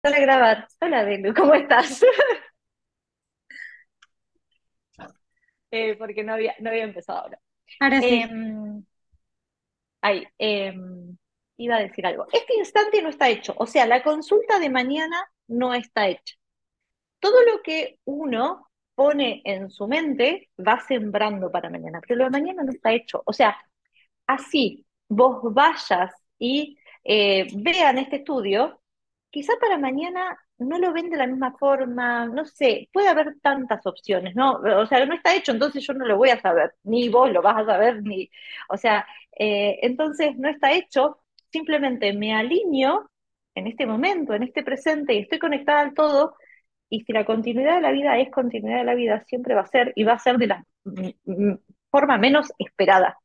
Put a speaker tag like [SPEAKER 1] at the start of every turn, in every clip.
[SPEAKER 1] Para grabar. Hola, Belu, ¿cómo estás? Eh, porque no había, no había empezado ahora.
[SPEAKER 2] Ahora sí.
[SPEAKER 1] Em, ay, em, iba a decir algo. Este instante no está hecho. O sea, la consulta de mañana no está hecha. Todo lo que uno pone en su mente va sembrando para mañana, pero lo de mañana no está hecho. O sea, así vos vayas y eh, vean este estudio, quizá para mañana no lo ven de la misma forma, no sé, puede haber tantas opciones, ¿no? O sea, no está hecho, entonces yo no lo voy a saber, ni vos lo vas a saber, ni, o sea, eh, entonces no está hecho, simplemente me alineo en este momento, en este presente, y estoy conectada al todo, y si la continuidad de la vida es continuidad de la vida, siempre va a ser, y va a ser de la forma menos esperada.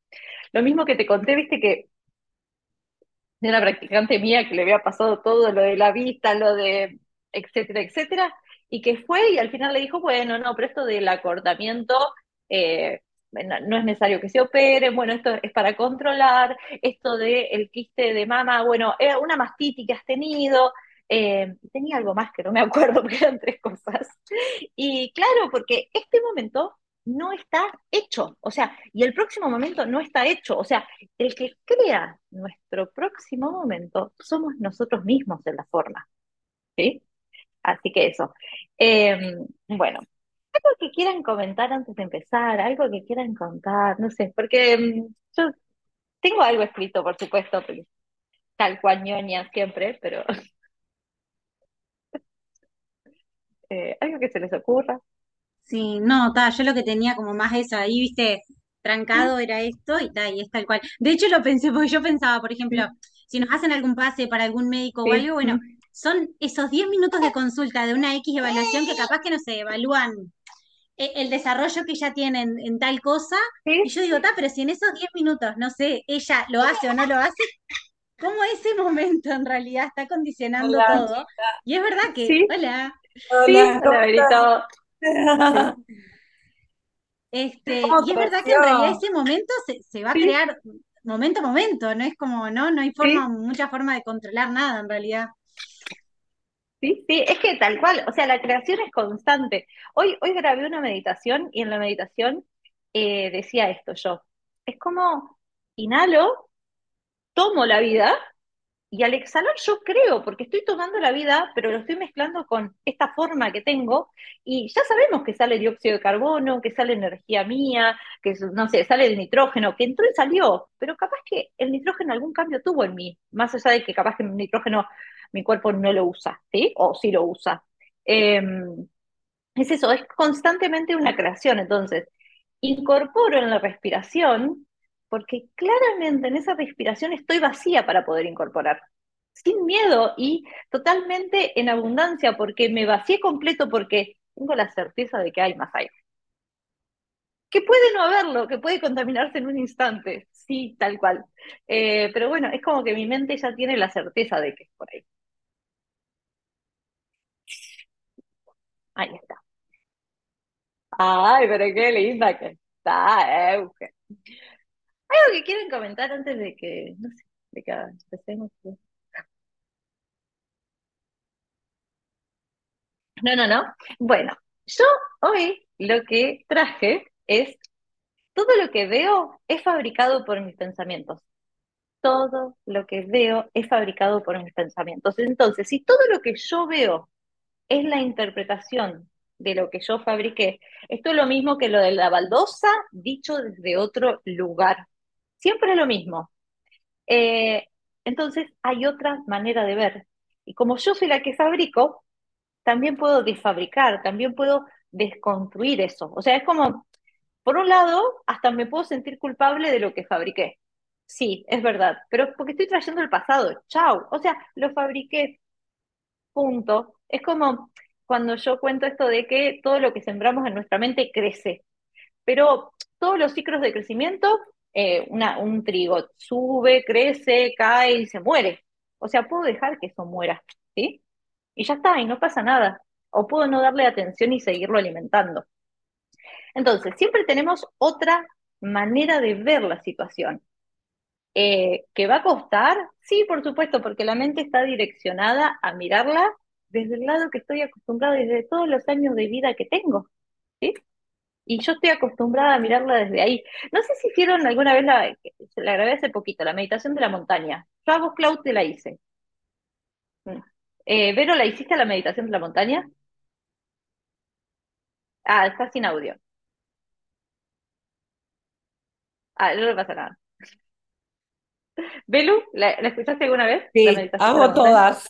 [SPEAKER 1] Lo mismo que te conté, viste que de una practicante mía que le había pasado todo lo de la vista, lo de etcétera, etcétera, y que fue y al final le dijo, bueno, no, pero esto del acortamiento eh, no, es necesario que se opere, bueno, esto es para controlar, esto del el quiste de mama, bueno, es una mastitis que has tenido, eh, tenía algo más que no me acuerdo porque eran tres cosas. Y claro, porque este momento no está hecho, o sea, y el próximo momento no está hecho, o sea, el que crea nuestro próximo momento somos nosotros mismos en la forma, ¿sí? Así que eso. Eh, bueno, algo que quieran comentar antes de empezar, algo que quieran contar, no sé, porque mm, yo tengo algo escrito, por supuesto, pero tal cual ñoña siempre, pero eh, algo que se les ocurra.
[SPEAKER 2] Sí, no, ta, yo lo que tenía como más eso, ahí, viste, trancado era esto y tal, y es tal cual. De hecho, lo pensé, porque yo pensaba, por ejemplo, si nos hacen algún pase para algún médico o algo, bueno, son esos 10 minutos de consulta de una X evaluación que capaz que no se evalúan eh, el desarrollo que ella tiene en, en tal cosa, y yo digo, ta, pero si en esos 10 minutos, no sé, ella lo hace o no lo hace, ¿cómo ese momento en realidad está condicionando
[SPEAKER 3] Hola,
[SPEAKER 2] todo? Y es verdad que,
[SPEAKER 1] sí,
[SPEAKER 2] hola.
[SPEAKER 1] sí,
[SPEAKER 3] Hola, ¿cómo
[SPEAKER 1] hola,
[SPEAKER 2] Este,
[SPEAKER 3] ¿Cómo
[SPEAKER 2] y es verdad que en realidad ese momento se, se va a crear momento a momento, no es como, no, no hay forma,
[SPEAKER 1] sí,
[SPEAKER 2] mucha forma de controlar nada en realidad.
[SPEAKER 1] sí, sí, es que tal cual, o sea, la creación es constante. Hoy, hoy grabé una meditación y en la meditación eh, decía esto yo. Es como inhalo, tomo la vida Y al exhalar yo creo, porque estoy tomando la vida, pero lo estoy mezclando con esta forma que tengo, y ya sabemos que sale dióxido de carbono, que sale energía mía, que no sé, sale el nitrógeno, que entró y salió, pero capaz que el nitrógeno algún cambio tuvo en mí, más allá de que capaz que el nitrógeno mi cuerpo no lo usa, ¿sí? O sí lo usa. Eh, es eso, es constantemente una creación, entonces, incorporo en la respiración, porque claramente en esa respiración estoy vacía para poder incorporar sin miedo y totalmente en abundancia, porque me vacié completo, porque tengo la certeza de que hay más aire. Que puede no haberlo, que puede contaminarse en un instante, sí, tal cual. Eh, pero bueno, es como que mi mente ya tiene la certeza de que es por ahí. Ahí está. Ay, pero qué linda que está, Euge. ¿Algo que quieren comentar antes de que, no sé, de que empecemos? No, no, no. Bueno, yo hoy lo que traje es Todo lo que veo es fabricado por mis pensamientos. Todo lo que veo es fabricado por mis pensamientos. Entonces, si todo lo que yo veo es la interpretación de lo que yo fabriqué, esto es lo mismo que lo de la baldosa dicho desde otro lugar. Siempre es lo mismo. Eh, entonces, hay otra manera de ver. Y como yo soy la que fabrico, también puedo desfabricar, también puedo desconstruir eso. O sea, es como por un lado, hasta me puedo sentir culpable de lo que fabriqué. Sí, es verdad, pero porque estoy trayendo el pasado. Chau. O sea, lo fabriqué, punto. Es como cuando yo cuento esto de que todo lo que sembramos en nuestra mente crece, pero todos los ciclos de crecimiento, eh, un trigo sube, crece, cae y se muere. O sea, puedo dejar que eso muera, ¿sí? Y ya está, y no pasa nada. O puedo no darle atención y seguirlo alimentando. Entonces, siempre tenemos otra manera de ver la situación. Eh, ¿que va a costar? Sí, por supuesto, porque la mente está direccionada a mirarla desde el lado que estoy acostumbrada desde todos los años de vida que tengo, ¿sí? Y yo estoy acostumbrada a mirarla desde ahí. No sé si hicieron alguna vez, la, la grabé hace poquito, la meditación de la montaña. Yo a vos, Clau, te la hice. Mm. Eh, Vero, ¿la hiciste la meditación de la montaña? Ah, está sin audio. Ah, no le pasa nada. Belu, ¿la, escuchaste alguna vez?
[SPEAKER 3] Sí, hago todas.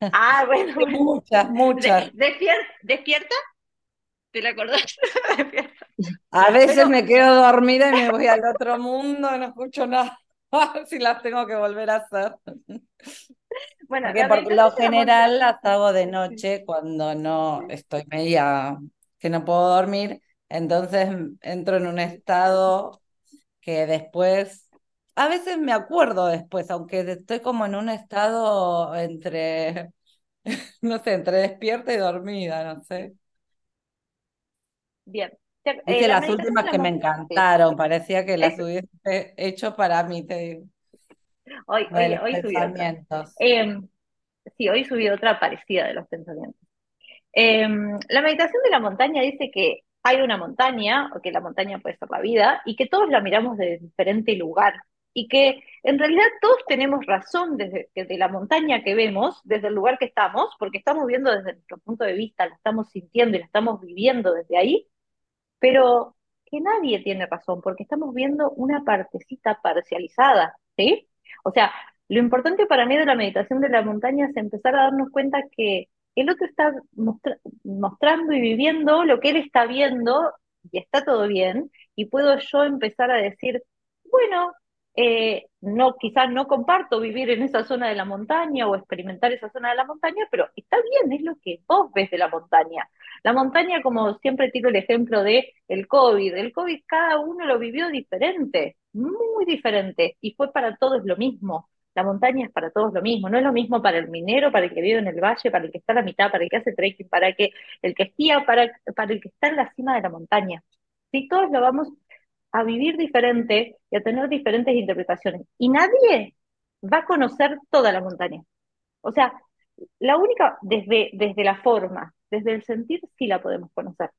[SPEAKER 1] Ah, bueno.
[SPEAKER 3] Muchas, muchas.
[SPEAKER 1] ¿Despierta? ¿Te la acordás?
[SPEAKER 3] A veces me quedo dormida y me voy al otro mundo, no escucho nada. si las tengo que volver a hacer. Bueno, Porque por lo general las hago de noche cuando no estoy media que no puedo dormir, entonces entro en un estado que después, a veces me acuerdo después, aunque estoy como en un estado entre, no sé, entre despierta y dormida, no sé.
[SPEAKER 1] Bien.
[SPEAKER 3] Dice eh, las últimas que me encantaron, parecía que las hubiese hecho para mí, te digo.
[SPEAKER 1] Hoy, hoy, hoy subí otra. Em, sí, hoy subí otra parecida de los pensamientos. Em, la meditación de la montaña dice que hay una montaña, o que la montaña puede ser la vida, y que todos la miramos desde diferente lugar, y que en realidad todos tenemos razón desde, desde la montaña que vemos, desde el lugar que estamos, porque estamos viendo desde nuestro punto de vista, la estamos sintiendo y la estamos viviendo desde ahí, pero que nadie tiene razón, porque estamos viendo una partecita parcializada, ¿sí? O sea, lo importante para mí de la meditación de la montaña es empezar a darnos cuenta que el otro está mostrando y viviendo lo que él está viendo y está todo bien, y puedo yo empezar a decir, bueno, eh, no, quizás no comparto vivir en esa zona de la montaña o experimentar esa zona de la montaña, pero está bien, es lo que vos ves de la montaña. La montaña, como siempre tiro el ejemplo de el COVID, el COVID cada uno lo vivió diferente, muy diferente, y fue para todos lo mismo. La montaña es para todos lo mismo, no es lo mismo para el minero, para el que vive en el valle, para el que está a la mitad, para el que hace trekking, para que, el que esquía, para, para el que está en la cima de la montaña. Si todos lo vamos a vivir diferente y a tener diferentes interpretaciones. Y nadie va a conocer toda la montaña. O sea, la única, desde, desde la forma, desde el sentir, sí la podemos conocer.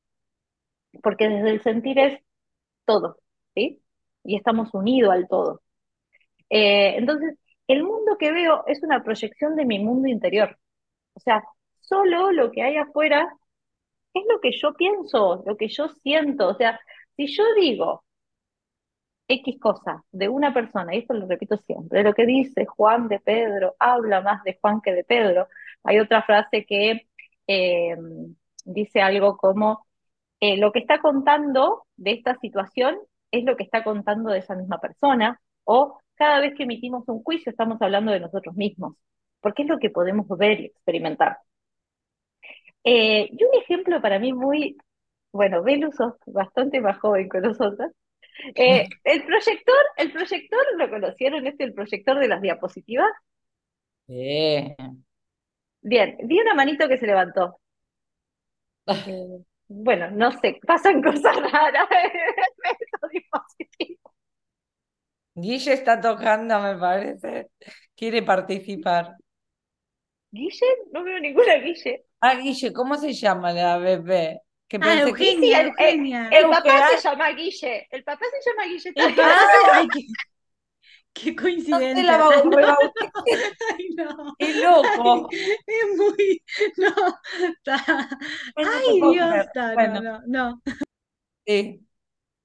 [SPEAKER 1] Porque desde el sentir es todo, ¿sí? Y estamos unidos al todo. Eh, entonces, el mundo que veo es una proyección de mi mundo interior. O sea, solo lo que hay afuera es lo que yo pienso, lo que yo siento. O sea, si yo digo X cosa de una persona, y esto lo repito siempre, lo que dice Juan de Pedro, habla más de Juan que de Pedro. Hay otra frase que eh, dice algo como, eh, lo que está contando de esta situación es lo que está contando de esa misma persona, o cada vez que emitimos un juicio estamos hablando de nosotros mismos, porque es lo que podemos ver y experimentar. Eh, y un ejemplo para mí muy, bueno, Velus bastante más joven que nosotros. Eh, el proyector, el proyector, ¿lo conocieron? ¿Es el proyector de las diapositivas?
[SPEAKER 3] Sí.
[SPEAKER 1] Bien, vi una manito que se levantó. Eh, bueno, no sé, pasan cosas raras dispositivos.
[SPEAKER 3] Guille está tocando, me parece. Quiere participar.
[SPEAKER 1] ¿Guille? No veo ninguna Guille.
[SPEAKER 3] Ah, Guille, ¿cómo se llama la bebé?
[SPEAKER 2] Que ah, Eugenia, Eugenia.
[SPEAKER 1] El, papá se llama Guille. El papá se llama Guille. El papá
[SPEAKER 2] Ay, qué, qué coincidencia. No
[SPEAKER 3] la Ay, no. Qué loco.
[SPEAKER 2] Es muy. No. Está... Ay, Dios. Está, bueno. No, no,
[SPEAKER 3] Sí.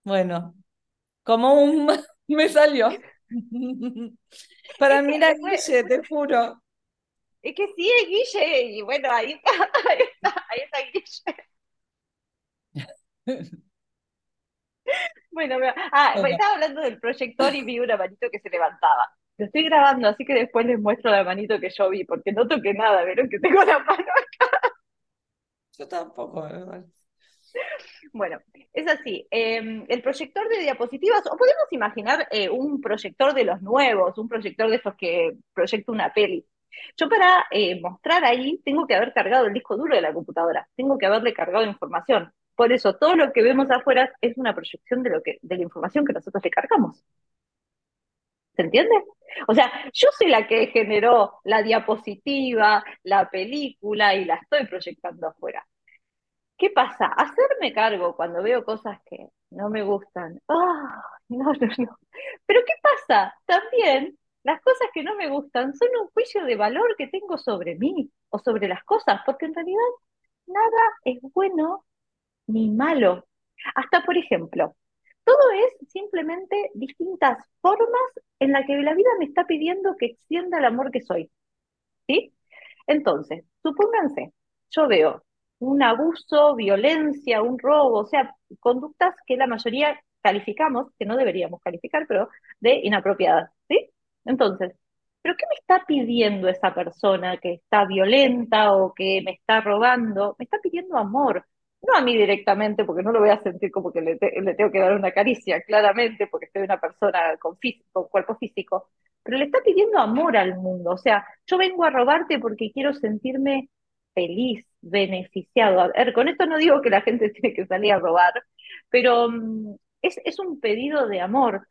[SPEAKER 3] Bueno. Como un me salió. Para mí era Guille, te juro.
[SPEAKER 1] Es que sí, es Guille, y bueno, ahí está, ahí está, ahí está Guille. Bueno, ah, estaba hablando del proyector y vi una manito que se levantaba. Lo estoy grabando, así que después les muestro la manito que yo vi, porque no toqué nada, vieron que tengo la mano acá.
[SPEAKER 3] Yo tampoco, ¿verdad?
[SPEAKER 1] Bueno, es así. Em, el proyector de diapositivas, o podemos imaginar eh, un proyector de los nuevos, un proyector de esos que proyecta una peli. Yo para eh, mostrar ahí tengo que haber cargado el disco duro de la computadora, tengo que haberle cargado información. Por eso todo lo que vemos afuera es una proyección de, lo que, de la información que nosotros le cargamos. ¿Se entiende? O sea, yo soy la que generó la diapositiva, la película y la estoy proyectando afuera. ¿Qué pasa? Hacerme cargo cuando veo cosas que no me gustan. ¡Ah! no, no, no. Pero ¿qué pasa? También las cosas que no me gustan son un juicio de valor que tengo sobre mí o sobre las cosas, porque en realidad nada es bueno ni malo. Hasta, por ejemplo, todo es simplemente distintas formas en las que la vida me está pidiendo que extienda el amor que soy. ¿Sí? Entonces, supónganse, yo veo un abuso, violencia, un robo, o sea, conductas que la mayoría calificamos, que no deberíamos calificar, pero de inapropiadas, ¿sí? Entonces, ¿pero qué me está pidiendo esa persona que está violenta o que me está robando? Me está pidiendo amor, no a mí directamente, porque no lo voy a sentir como que le, tengo que dar una caricia, claramente, porque soy una persona con, físico, cuerpo físico, pero le está pidiendo amor al mundo. O sea, yo vengo a robarte porque quiero sentirme feliz, beneficiado. A ver, con esto no digo que la gente tiene que salir a robar, pero mm, es, un pedido de amor.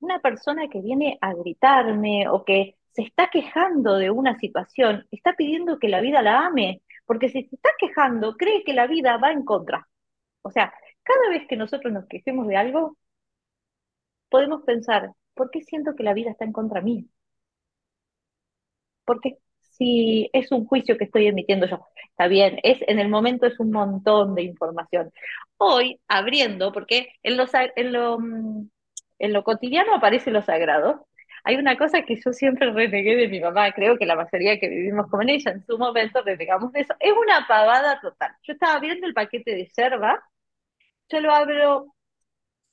[SPEAKER 1] una persona que viene a gritarme o que se está quejando de una situación, está pidiendo que la vida la ame, porque si se está quejando, cree que la vida va en contra. O sea, cada vez que nosotros nos quejemos de algo, podemos pensar, ¿por qué siento que la vida está en contra mí? Porque si es un juicio que estoy emitiendo yo. Está bien, es, en el momento es un montón de información. Hoy, abriendo, porque en lo, en lo, mm, en lo cotidiano aparece lo sagrado, hay una cosa que yo siempre renegué de mi mamá, creo que la mayoría que vivimos con ella en su momento renegamos de eso, es una pavada total. Yo estaba viendo el paquete de yerba, yo lo abro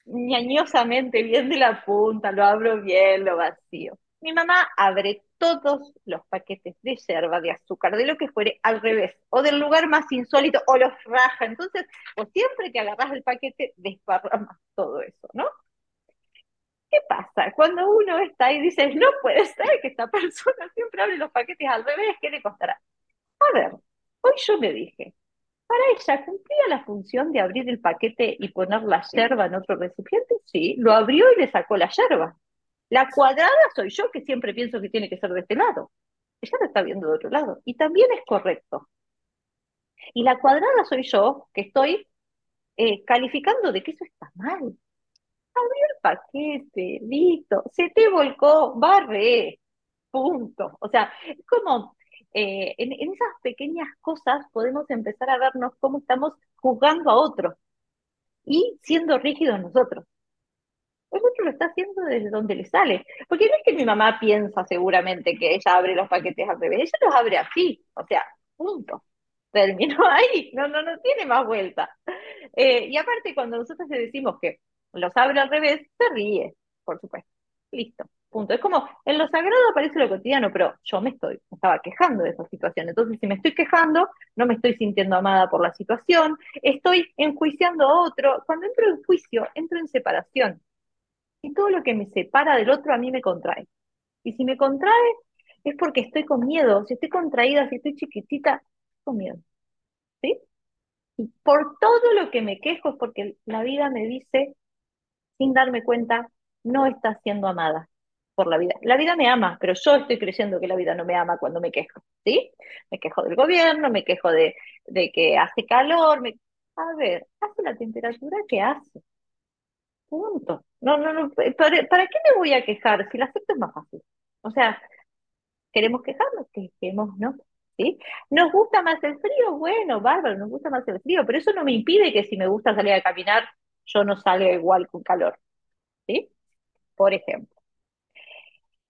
[SPEAKER 1] ñañosamente bien de la punta, lo abro bien, lo vacío. Mi mamá abre todos los paquetes de yerba, de azúcar, de lo que fuere, al revés, o del lugar más insólito, o los raja. Entonces, o siempre que agarras el paquete, desparramas todo eso, ¿no? ¿Qué pasa? Cuando uno está ahí y dices, no puede ser que esta persona siempre abre los paquetes al revés, ¿qué le costará? A ver, hoy yo me dije, para ella cumplía la función de abrir el paquete y poner la yerba en otro recipiente, sí, lo abrió y le sacó la yerba. La cuadrada soy yo que siempre pienso que tiene que ser de este lado. Ella lo está viendo de otro lado. Y también es correcto. Y la cuadrada soy yo que estoy eh, calificando de que eso está mal. El paquete, listo. Se te volcó, barre. Punto. O sea, es como eh, en, en, esas pequeñas cosas podemos empezar a vernos cómo estamos juzgando a otros y siendo rígidos nosotros el otro lo está haciendo desde donde le sale. Porque no es que mi mamá piensa seguramente que ella abre los paquetes al revés, ella los abre así, o sea, punto. Terminó ahí, no, no, no tiene más vuelta. Eh, y aparte, cuando nosotros le decimos que los abre al revés, se ríe, por supuesto. Listo, punto. Es como, en lo sagrado aparece lo cotidiano, pero yo me estoy, estaba quejando de esa situación. Entonces, si me estoy quejando, no me estoy sintiendo amada por la situación, estoy enjuiciando a otro. Cuando entro en juicio, entro en separación y todo lo que me separa del otro a mí me contrae. Y si me contrae es porque estoy con miedo. Si estoy contraída, si estoy chiquitita, con miedo. ¿Sí? Y por todo lo que me quejo es porque la vida me dice, sin darme cuenta, no está siendo amada por la vida. La vida me ama, pero yo estoy creyendo que la vida no me ama cuando me quejo, ¿sí? Me quejo del gobierno, me quejo de, de que hace calor, me... A ver, hace la temperatura que hace. Punto. No, no, no. ¿Para, qué me voy a quejar si el acepto es más fácil? O sea, queremos quejarnos, quejemos, ¿no? ¿Sí? ¿Nos gusta más el frío? Bueno, bárbaro, nos gusta más el frío, pero eso no me impide que si me gusta salir a caminar, yo no salga igual con calor. ¿Sí? Por ejemplo.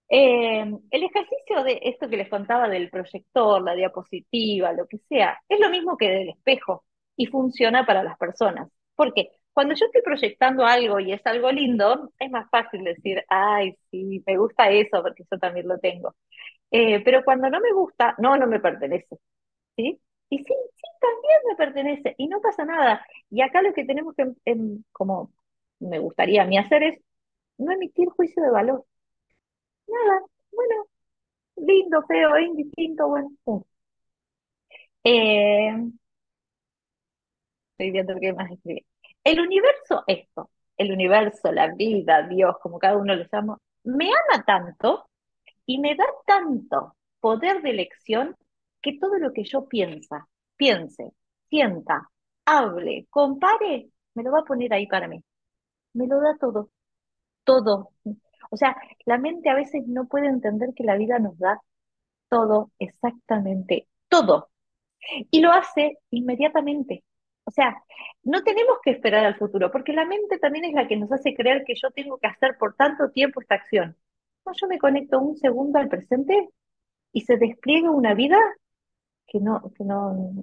[SPEAKER 1] Eh, el ejercicio de esto que les contaba del proyector, la diapositiva, lo que sea, es lo mismo que del espejo y funciona para las personas. ¿Por qué? Cuando yo estoy proyectando algo y es algo lindo, es más fácil decir, ay, sí, me gusta eso porque yo también lo tengo. Eh, pero cuando no me gusta, no, no me pertenece. ¿Sí? Y sí, sí, también me pertenece y no pasa nada. Y acá lo que tenemos que, como me gustaría a mí hacer es no emitir juicio de valor. Nada, bueno, lindo, feo, indistinto, bueno. Eh, estoy viendo qué más escribir. El universo, esto, el universo, la vida, Dios, como cada uno lo llama, me ama tanto y me da tanto poder de elección que todo lo que yo piensa, piense, sienta, hable, compare, me lo va a poner ahí para mí. Me lo da todo, todo. O sea, la mente a veces no puede entender que la vida nos da todo, exactamente todo. Y lo hace inmediatamente. O sea, no tenemos que esperar al futuro, porque la mente también es la que nos hace creer que yo tengo que hacer por tanto tiempo esta acción. No, yo me conecto un segundo al presente y se despliega una vida que no, que no,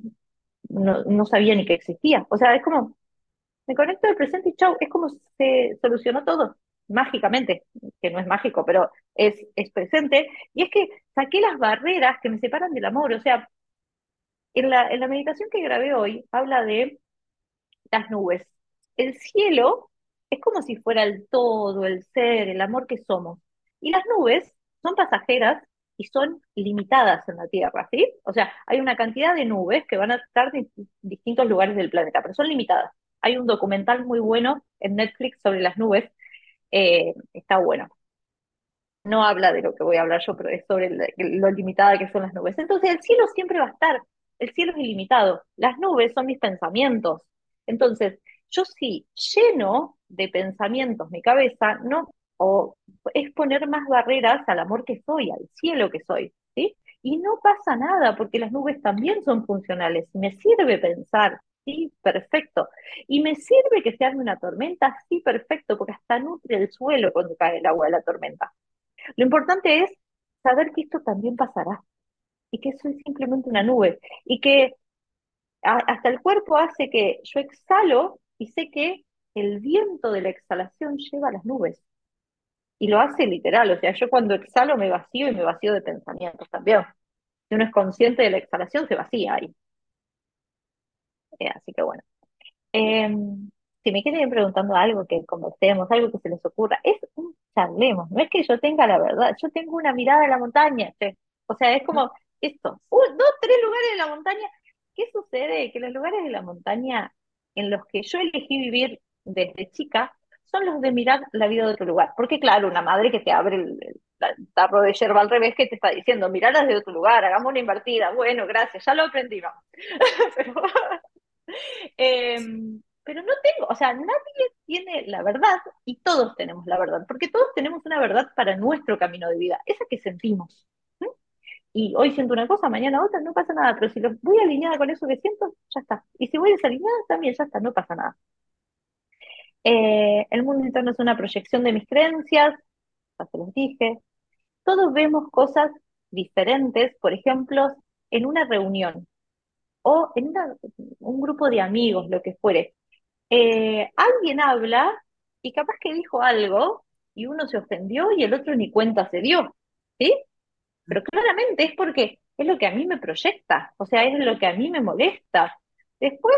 [SPEAKER 1] no, sabía ni que existía. O sea, es como, me conecto al presente y chau, es como se solucionó todo mágicamente, que no es mágico, pero es, es presente, y es que saqué las barreras que me separan del amor, o sea, en la, en la meditación que grabé hoy habla de las nubes. El cielo es como si fuera el todo, el ser, el amor que somos. Y las nubes son pasajeras y son limitadas en la Tierra, ¿sí? O sea, hay una cantidad de nubes que van a estar en distintos lugares del planeta, pero son limitadas. Hay un documental muy bueno en Netflix sobre las nubes, eh, está bueno. No habla de lo que voy a hablar yo, pero es sobre lo limitada que son las nubes. Entonces, el cielo siempre va a estar, el cielo es ilimitado, las nubes son mis pensamientos. Entonces, yo sí lleno de pensamientos mi cabeza, no, o es poner más barreras al amor que soy, al cielo que soy, ¿sí? Y no pasa nada, porque las nubes también son funcionales. Me sirve pensar, sí, perfecto. Y me sirve que se una tormenta, sí, perfecto, porque hasta nutre el suelo cuando cae el agua de la tormenta. Lo importante es saber que esto también pasará y que soy simplemente una nube y que hasta el cuerpo hace que yo exhalo y sé que el viento de la exhalación lleva a las nubes. Y lo hace literal, o sea, yo cuando exhalo me vacío y me vacío de pensamientos también. Si uno es consciente de la exhalación, se vacía ahí. Eh, así que bueno. Em, si me quieren preguntando algo que conversemos, algo que se les ocurra, es un charlemos, no es que yo tenga la verdad, yo tengo una mirada a la montaña, o sea, es como esto, dos, tres lugares de la montaña. ¿Qué sucede? Que los lugares de la montaña en los que yo elegí vivir desde chica son los de mirar la vida de otro lugar. Porque claro, una madre que te abre el, tarro de yerba al revés que te está diciendo, mirarlas de otro lugar, hagamos una invertida. Bueno, gracias, ya lo aprendimos. pero, em, pero no tengo, o sea, nadie tiene la verdad y todos tenemos la verdad, porque todos tenemos una verdad para nuestro camino de vida, esa que sentimos y hoy siento una cosa, mañana otra, no pasa nada, pero si lo voy alineada con eso que siento, ya está. Y si voy desalineada, también ya está, no pasa nada. Eh, el mundo interno es una proyección de mis creencias, ya se los dije. Todos vemos cosas diferentes, por ejemplo, en una reunión o en un grupo de amigos, lo que fuere. Eh, alguien habla y capaz que dijo algo y uno se ofendió y el otro ni cuenta se dio, ¿sí? pero claramente es porque es lo que a mí me proyecta, o sea, es lo que a mí me molesta. Después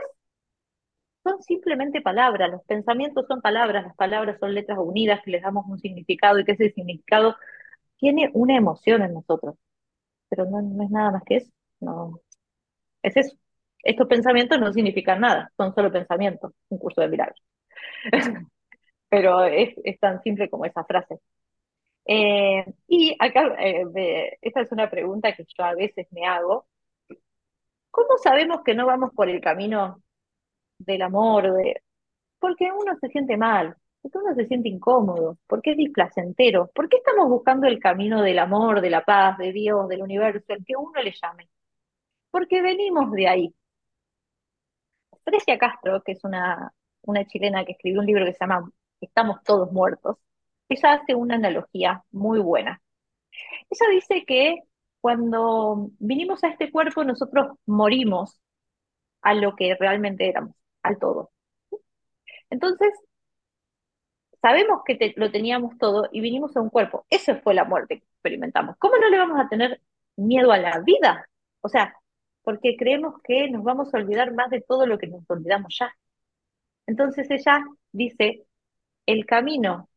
[SPEAKER 1] son simplemente palabras, los pensamientos son palabras, las palabras son letras unidas que les damos un significado y que ese significado tiene una emoción en nosotros, pero no, es nada más que eso, no, es eso. Estos pensamientos no significan nada, son solo pensamientos, un curso de milagros. pero es tan simple como esa frase. Eh, y acá, eh, esta es una pregunta que yo a veces me hago. ¿Cómo sabemos que no vamos por el camino del amor? De... Porque uno se siente mal, porque uno se siente incómodo, porque es displacentero. ¿Por qué estamos buscando el camino del amor, de la paz, de Dios, del universo, el que uno le llame? Porque venimos de ahí. Frecia Castro, que es una, una chilena que escribió un libro que se llama Estamos todos muertos, ella hace una analogía muy buena. Ella dice que cuando vinimos a este cuerpo nosotros morimos a lo que realmente éramos, al todo. Entonces, sabemos que lo teníamos todo y vinimos a un cuerpo. Esa fue la muerte que experimentamos. ¿Cómo no le vamos a tener miedo a la vida? O sea, porque creemos que nos vamos a olvidar más de todo lo que nos olvidamos ya. Entonces ella dice, el camino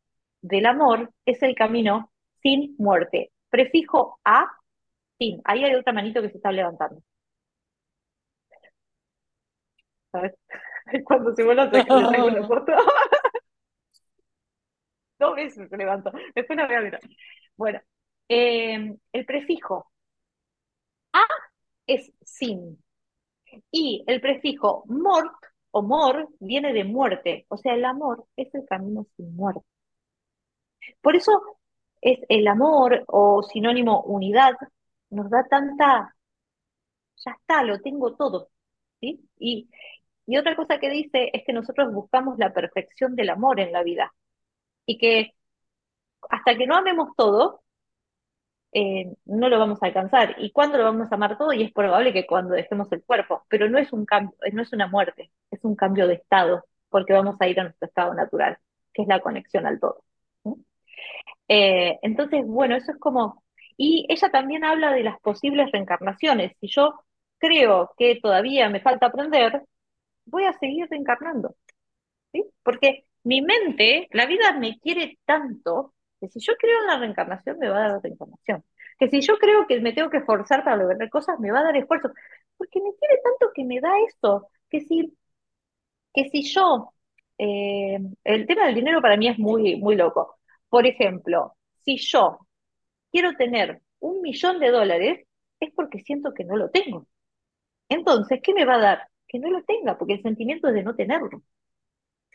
[SPEAKER 1] del amor es el camino sin muerte. Prefijo a, sin. Ahí hay otra manito que se está levantando. ¿Sabes? Cuando se vuelve a una foto. dos veces se levantó. Después la voy a mirar. Bueno, eh, el prefijo a es sin. Y el prefijo mort o mor viene de muerte. O sea, el amor es el camino sin muerte. Por eso es el amor o sinónimo unidad, nos da tanta, ya está, lo tengo todo. ¿sí? Y, y otra cosa que dice es que nosotros buscamos la perfección del amor en la vida. Y que hasta que no amemos todo, eh, no lo vamos a alcanzar. ¿Y cuándo lo vamos a amar todo? Y es probable que cuando dejemos el cuerpo, pero no es un cambio, no es una muerte, es un cambio de estado, porque vamos a ir a nuestro estado natural, que es la conexión al todo. Eh, entonces, bueno, eso es como... Y ella también habla de las posibles reencarnaciones. Si yo creo que todavía me falta aprender, voy a seguir reencarnando. ¿sí? Porque mi mente, la vida me quiere tanto que si yo creo en la reencarnación, me va a dar la reencarnación. Que si yo creo que me tengo que esforzar para lograr cosas, me va a dar esfuerzo. Porque me quiere tanto que me da esto. Que si, que si yo, eh, el tema del dinero para mí es muy, muy loco. Por ejemplo, si yo quiero tener un millón de dólares, es porque siento que no lo tengo. Entonces, ¿qué me va a dar? Que no lo tenga, porque el sentimiento es de no tenerlo.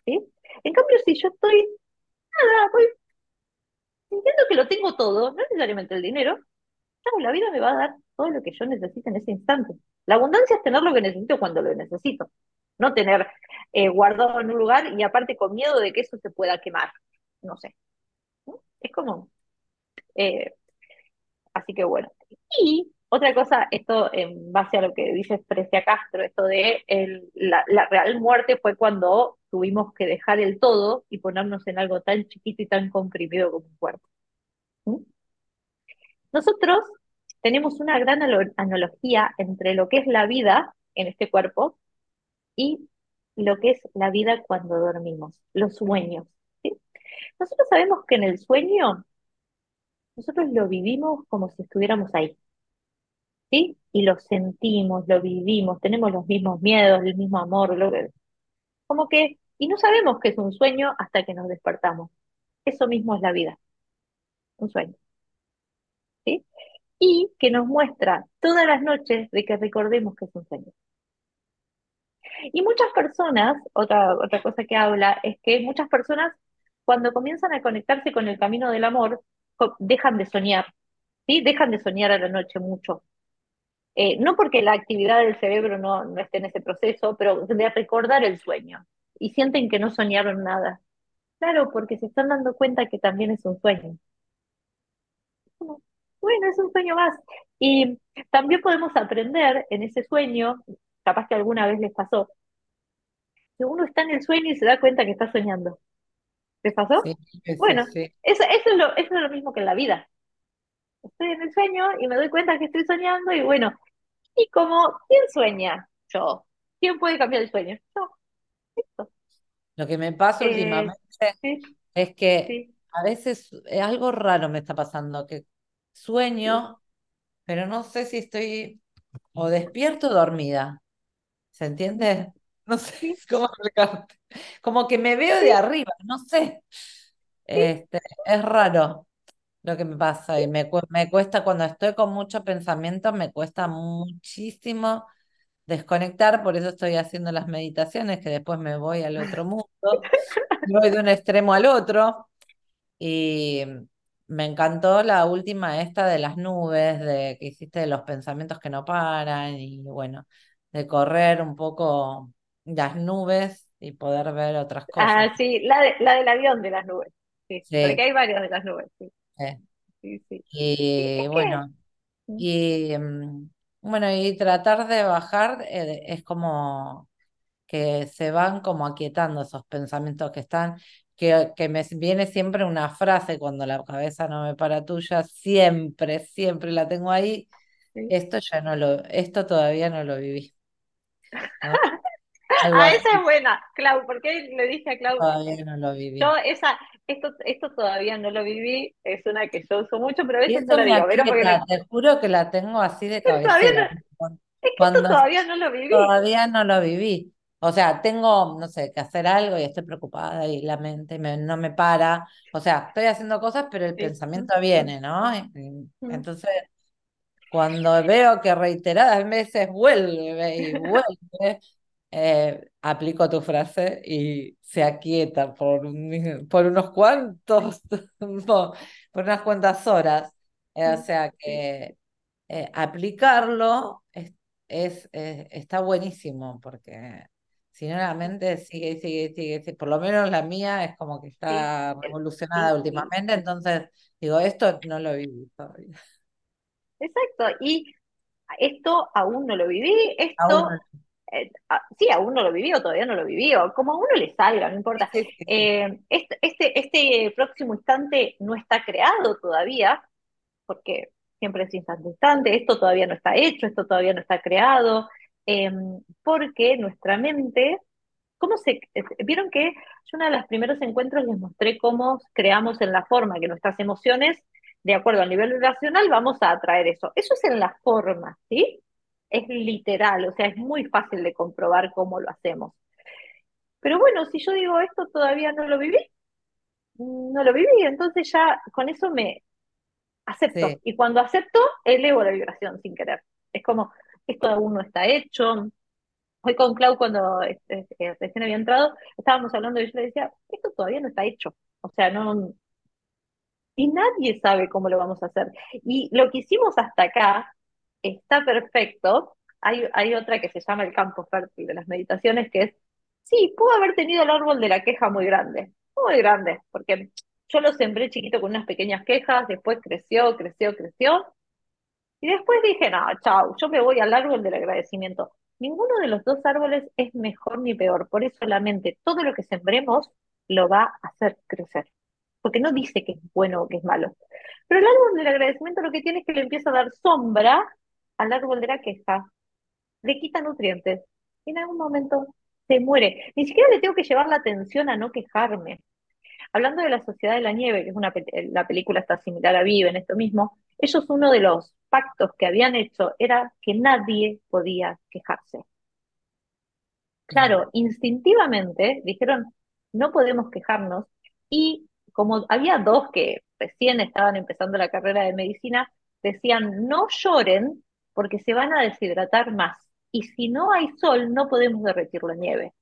[SPEAKER 1] ¿sí? En cambio, si yo estoy, nada, voy sintiendo que lo tengo todo, no necesariamente el dinero, claro, la vida me va a dar todo lo que yo necesito en ese instante. La abundancia es tener lo que necesito cuando lo necesito, no tener eh, guardado en un lugar y aparte con miedo de que eso se pueda quemar. No sé. Es como... Eh, así que bueno. Y otra cosa, esto en base a lo que dice Precia Castro, esto de la, real muerte fue cuando tuvimos que dejar el todo y ponernos en algo tan chiquito y tan comprimido como un cuerpo. ¿Mm? Nosotros tenemos una gran analogía entre lo que es la vida en este cuerpo y lo que es la vida cuando dormimos, los sueños. Nosotros sabemos que en el sueño nosotros lo vivimos como si estuviéramos ahí. ¿Sí? Y lo sentimos, lo vivimos, tenemos los mismos miedos, el mismo amor, lo como que, y no sabemos que es un sueño hasta que nos despertamos. Eso mismo es la vida, un sueño. ¿sí? Y que nos muestra todas las noches de que recordemos que es un sueño. Y muchas personas, otra, otra cosa que habla, es que muchas personas cuando comienzan a conectarse con el camino del amor, dejan de soñar, ¿sí? Dejan de soñar a la noche mucho. Eh, no porque la actividad del cerebro no, no esté en ese proceso, pero de recordar el sueño. Y sienten que no soñaron nada. Claro, porque se están dando cuenta que también es un sueño. Bueno, es un sueño más. Y también podemos aprender en ese sueño, capaz que alguna vez les pasó, que uno está en el sueño y se da cuenta que está soñando. ¿Te pasó? bueno, Eso, eso, es lo, eso es lo mismo que en la vida. Estoy en el sueño y me doy cuenta que estoy soñando y bueno, y como, ¿quién sueña? Yo. ¿Quién puede cambiar el sueño? Yo.
[SPEAKER 3] Lo que me pasa eh, últimamente es que a veces algo raro me está pasando, que sueño, pero no sé si estoy o despierto o dormida. ¿Se entiende? No sé cómo explicarte. Como que me veo de arriba, no sé. Este, es raro lo que me pasa y me, me cuesta cuando estoy con mucho pensamiento, me cuesta muchísimo desconectar, por eso estoy haciendo las meditaciones, que después me voy al otro mundo, voy de un extremo al otro. Y me encantó la última esta de las nubes, de que hiciste de los pensamientos que no paran y bueno, de correr un poco las nubes y poder ver otras cosas.
[SPEAKER 1] Ah, sí, la, la del avión de las nubes. Sí, porque hay varios de las nubes. Sí,
[SPEAKER 3] sí, sí. Y bueno, y mm, bueno, y tratar de bajar eh, es como que se van como aquietando esos pensamientos que están, que, que me viene siempre una frase cuando la cabeza no me para tuya, siempre, siempre la tengo ahí. Esto ya no lo, esto todavía no lo viví.
[SPEAKER 1] ah, esa es buena, Clau, porque le dije a Clau.
[SPEAKER 3] Todavía no lo viví.
[SPEAKER 1] Yo esa, esto, esto todavía no lo viví, es una que yo uso mucho, pero a veces no la digo. Pero
[SPEAKER 3] Te juro que la tengo así de cabecera.
[SPEAKER 1] No, Cuando todavía no lo viví.
[SPEAKER 3] Todavía no lo viví. O sea, tengo, no sé, que hacer algo y estoy preocupada y la mente no me para. O sea, estoy haciendo cosas, pero el pensamiento viene, ¿no? Entonces, cuando veo que reiteradas veces vuelve y vuelve, eh, aplico tu frase y se aquieta por, por unos cuantos, por unas cuantas horas. o sea que eh, aplicarlo es, está buenísimo porque si no la mente sigue, sigue, sigue, por lo menos la mía es como que está revolucionada últimamente, entonces digo, esto no lo viví todavía.
[SPEAKER 1] Exacto, y esto aún no lo viví, esto... Sí, aún no lo viví o todavía no lo viví, como a uno le salga, no importa. Eh, este, este, este próximo instante no está creado todavía, porque siempre es instante instante, esto todavía no está hecho, esto todavía no está creado, em, porque nuestra mente, ¿cómo se, vieron que yo uno de los primeros encuentros les mostré cómo creamos en la forma que nuestras emociones, de acuerdo al nivel vibracional, vamos a atraer eso. Eso es en la forma, ¿sí? Es literal, o sea, es muy fácil de comprobar cómo lo hacemos. Pero bueno, si yo digo esto todavía no lo viví, no lo viví, entonces ya con eso me, acepto. Y cuando acepto, elevo la vibración sin querer. Es como, esto aún no está hecho. Hoy con Clau, cuando este, este, recién había entrado, estábamos hablando y yo le decía, esto todavía no está hecho. O sea, no... Y nadie sabe cómo lo vamos a hacer. Y lo que hicimos hasta acá está perfecto. Hay, hay otra que se llama el campo fértil de las meditaciones, que es, sí, puedo haber tenido el árbol de la queja muy grande, muy grande, porque yo lo sembré chiquito con unas pequeñas quejas, después creció, creció, creció. Y después dije, no, chao, yo me voy al árbol del agradecimiento. Ninguno de los dos árboles es mejor ni peor. Por eso la mente, todo lo que sembremos lo va a hacer crecer. Porque no dice que es bueno o que es malo. Pero el árbol del agradecimiento lo que tiene es que le empieza a dar sombra al árbol de la queja. Le quita nutrientes. Y en algún momento se muere. Ni siquiera le tengo que llevar la atención a no quejarme. Hablando de la Sociedad de la Nieve, que es una la película está similar a Vive en esto mismo, ellos uno de los pactos que habían hecho era que nadie podía quejarse. Claro, instintivamente dijeron, no podemos quejarnos y como había dos que recién estaban empezando la carrera de medicina, decían, no lloren porque se van a deshidratar más y si no hay sol no podemos derretir la nieve.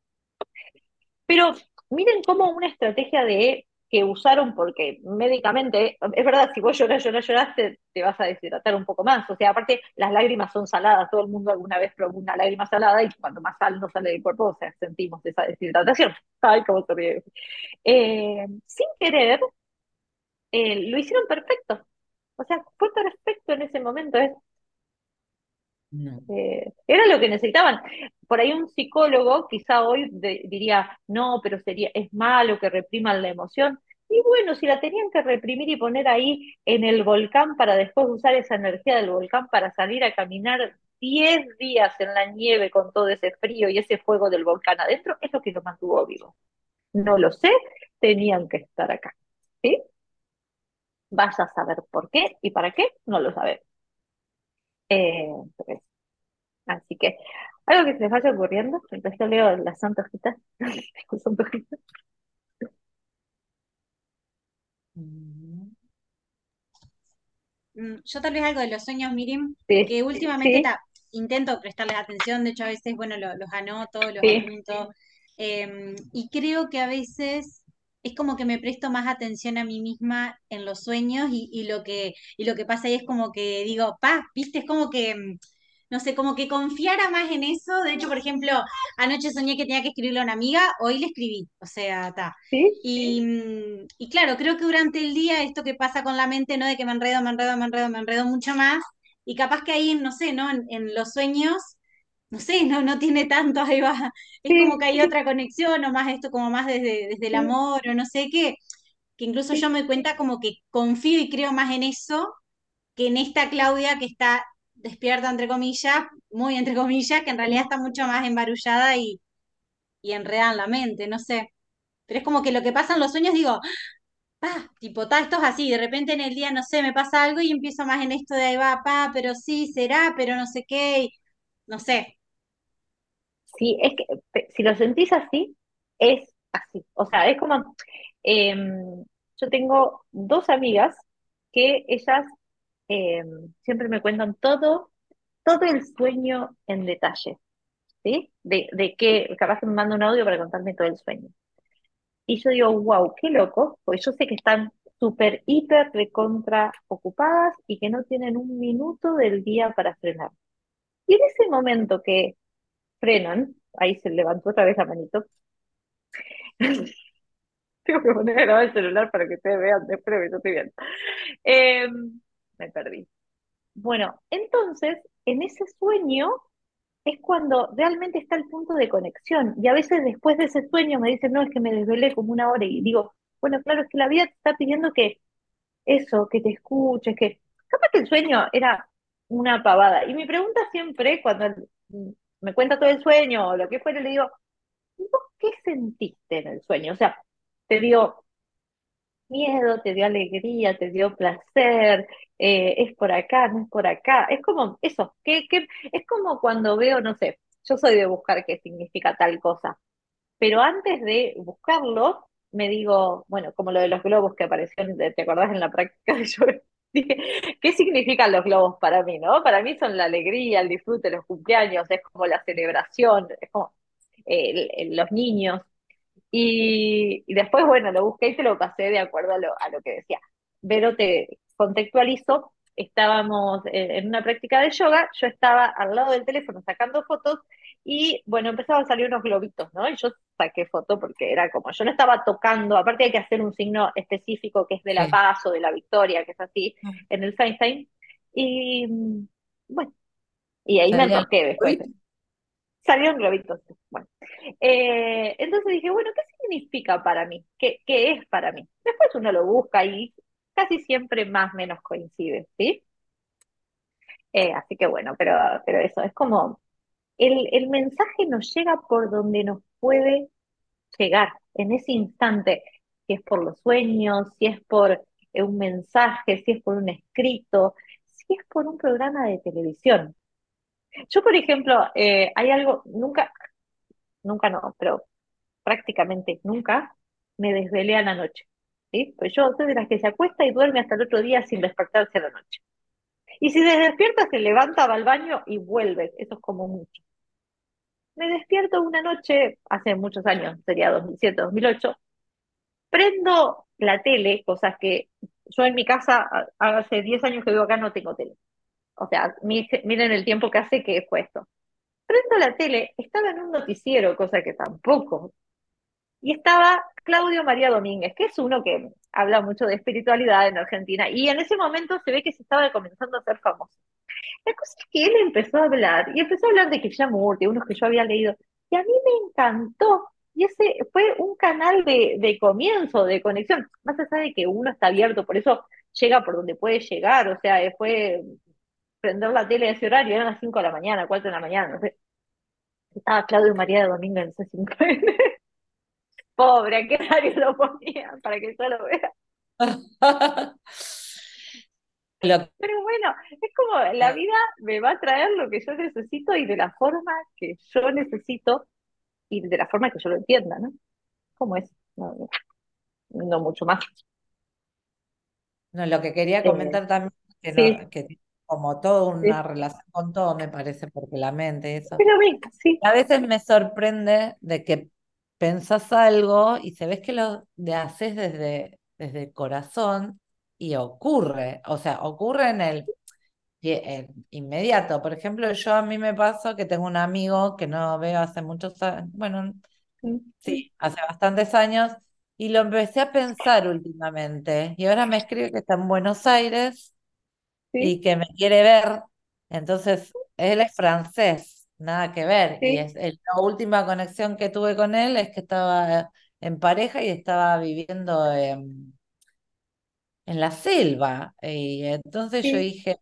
[SPEAKER 1] Pero miren cómo una estrategia de que usaron porque médicamente, es verdad, si vos lloras, lloras, lloras, te, vas a deshidratar un poco más. O sea, aparte, las lágrimas son saladas, todo el mundo alguna vez probó una lágrima salada y cuando más sal no sale del cuerpo, o sea, sentimos esa deshidratación. Ay, cómo se ríe. Eh, sin querer, eh, lo hicieron perfecto. O sea, fue perfecto en ese momento. Es, eh, era lo que necesitaban. Por ahí un psicólogo quizá hoy diría, no, pero sería, es malo que repriman la emoción. Y bueno, si la tenían que reprimir y poner ahí en el volcán para después usar esa energía del volcán para salir a caminar 10 días en la nieve con todo ese frío y ese fuego del volcán adentro, es lo que los mantuvo vivos. No lo sé, tenían que estar acá. ¿Sí? Vaya a saber por qué y para qué, no lo sabemos. Eh, pues, así que, algo que se les vaya ocurriendo, mientras yo leo las santas hojitas,
[SPEAKER 2] mm, Yo tal vez algo de los sueños, Miriam, que últimamente intento prestarles atención, de hecho a veces, bueno, los anoto, los apunto, em, y creo que a veces es como que me presto más atención a mí misma en los sueños y, lo, que, y lo que pasa ahí es como que digo, pa, viste, es como que, mm, no sé, como que confiara más en eso. De hecho, por ejemplo, anoche soñé que tenía que escribirle a una amiga, hoy le escribí, o sea, está. Y, mm, y claro, creo que durante el día esto que pasa con la mente, ¿no? De que me enredo, me enredo, me enredo, me enredo mucho más. Y capaz que ahí, no sé, ¿no? En, los sueños no sé, no, no tiene tanto, ahí va, es como que hay otra conexión, o más esto como más desde, desde el amor, o no sé qué, que incluso yo me doy cuenta como que confío y creo más en eso que en esta Claudia que está despierta, entre comillas, muy entre comillas, que en realidad está mucho más embarullada y, y enredada en la mente, no sé. Pero es como que lo que pasa en los sueños, digo, pa, tipo, ta, esto es así, de repente en el día, no sé, me pasa algo y empiezo más en esto de ahí va, pa, pero sí, será, pero no sé qué, no sé.
[SPEAKER 1] Sí, es que si lo sentís así, es así. O sea, es como, em, yo tengo dos amigas que ellas em, siempre me cuentan todo, todo el sueño en detalle, ¿sí? De, de que capaz que me manda un audio para contarme todo el sueño. Y yo digo, wow, qué loco, porque yo sé que están súper, hiper, recontra ocupadas y que no tienen un minuto del día para frenar. Y en ese momento que frenan, ahí se levantó otra vez la manito, tengo que poner a grabar el celular para que ustedes vean después estoy viendo. Em, me perdí. Bueno, entonces, en ese sueño es cuando realmente está el punto de conexión. Y a veces después de ese sueño me dicen, no, es que me desvelé como una hora y digo, bueno, claro, es que la vida te está pidiendo que eso, que te escuches, que capaz que el sueño era una pavada. Y mi pregunta siempre, cuando me cuenta todo el sueño o lo que fuera, le digo, ¿vos qué sentiste en el sueño? O sea, te dio miedo, te dio alegría, te dio placer, eh, es por acá, no es por acá. Es como eso, que, es como cuando veo, no sé, yo soy de buscar qué significa tal cosa, pero antes de buscarlo, me digo, bueno, como lo de los globos que apareció, ¿te acordás en la práctica de yo? ¿qué significan los globos para mí, no? Para mí son la alegría, el disfrute, los cumpleaños, es como la celebración, es como eh, los niños. Y, después, bueno, lo busqué y te lo pasé de acuerdo a lo, a lo que decía. Pero te contextualizo, estábamos en una práctica de yoga, yo estaba al lado del teléfono sacando fotos y bueno, empezaban a salir unos globitos, ¿no? Y yo saqué foto porque era como, yo no estaba tocando, aparte hay que hacer un signo específico que es de la paz o de la victoria, que es así, mm. en el Feinstein. Y bueno, y ahí me toqué después. Salieron globitos. Bueno. Eh, entonces dije, bueno, ¿qué significa para mí? ¿Qué, ¿Qué es para mí? Después uno lo busca y casi siempre más o menos coincide, ¿sí? Eh, así que bueno, pero, pero eso, es como el, mensaje nos llega por donde nos puede llegar en ese instante, si es por los sueños, si es por eh, un mensaje, si es por un escrito, si es por un programa de televisión. Yo, por ejemplo, eh, hay algo, nunca, nunca no, pero prácticamente nunca me desvelé a la noche. Pues yo soy de las que se acuesta y duerme hasta el otro día sin despertarse a la noche. Y si se despierta, se levanta, va al baño y vuelve. Eso es como mucho. Me despierto una noche, hace muchos años, sería 2007, 2008, prendo la tele, cosas que yo en mi casa, hace 10 años que vivo acá, no tengo tele. O sea, miren el tiempo que hace que fue esto. Prendo la tele, estaba en un noticiero, cosa que tampoco. Y estaba Claudio María Domínguez, que es uno que habla mucho de espiritualidad en Argentina, y en ese momento se ve que se estaba comenzando a ser famoso. La cosa es que él empezó a hablar, y empezó a hablar de Krishnamurti, unos que yo había leído, y a mí me encantó, y ese fue un canal de, de comienzo, de conexión, más allá de que uno está abierto, por eso llega por donde puede llegar, o sea, fue prender la tele a ese horario, eran las 5 de la mañana, 4 de la mañana, no sé. Estaba Claudio María de Domingo en ese 5 Pobre, ¿a qué horario lo ponía? Para que yo lo vea. Pero bueno, es como la vida me va a traer lo que yo necesito y de la forma que yo necesito y de la forma que yo lo entienda, ¿no? ¿Cómo es? No, mucho más.
[SPEAKER 3] No, lo que quería comentar también es que, que como toda una relación con todo, me parece, porque la mente, eso.
[SPEAKER 1] Pero sí.
[SPEAKER 3] A veces me sorprende de que pensás algo y se ves que lo haces desde, desde el corazón y ocurre, o sea, ocurre en el, inmediato. Por ejemplo, yo a mí me pasó que tengo un amigo que no veo hace muchos años, bueno, sí, hace bastantes años, y lo empecé a pensar últimamente. Y ahora me escribe que está en Buenos Aires y que me quiere ver. Entonces, él es francés nada que ver. Y es, la última conexión que tuve con él es que estaba en pareja y estaba viviendo en, la selva. Y entonces yo dije,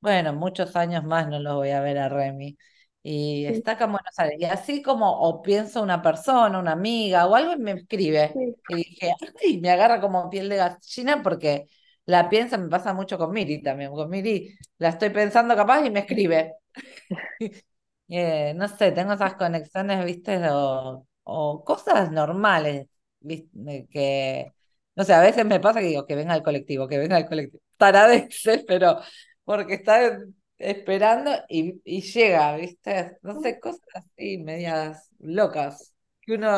[SPEAKER 3] bueno, muchos años más no lo voy a ver a Remy. Y está acá en Buenos Aires. Y así como, o pienso una persona, una amiga o algo, y me escribe. Y dije, ay, me agarra como piel de gallina porque la piensa, me pasa mucho con Miri también. Con Miri la estoy pensando capaz y me escribe. eh, no sé, tengo esas conexiones, viste, o, o cosas normales, viste, que, no sé, a veces me pasa que digo, que venga el colectivo, que venga el colectivo, taradeces, pero porque está esperando y, y llega, viste, no sé, cosas así, medias locas. Que uno...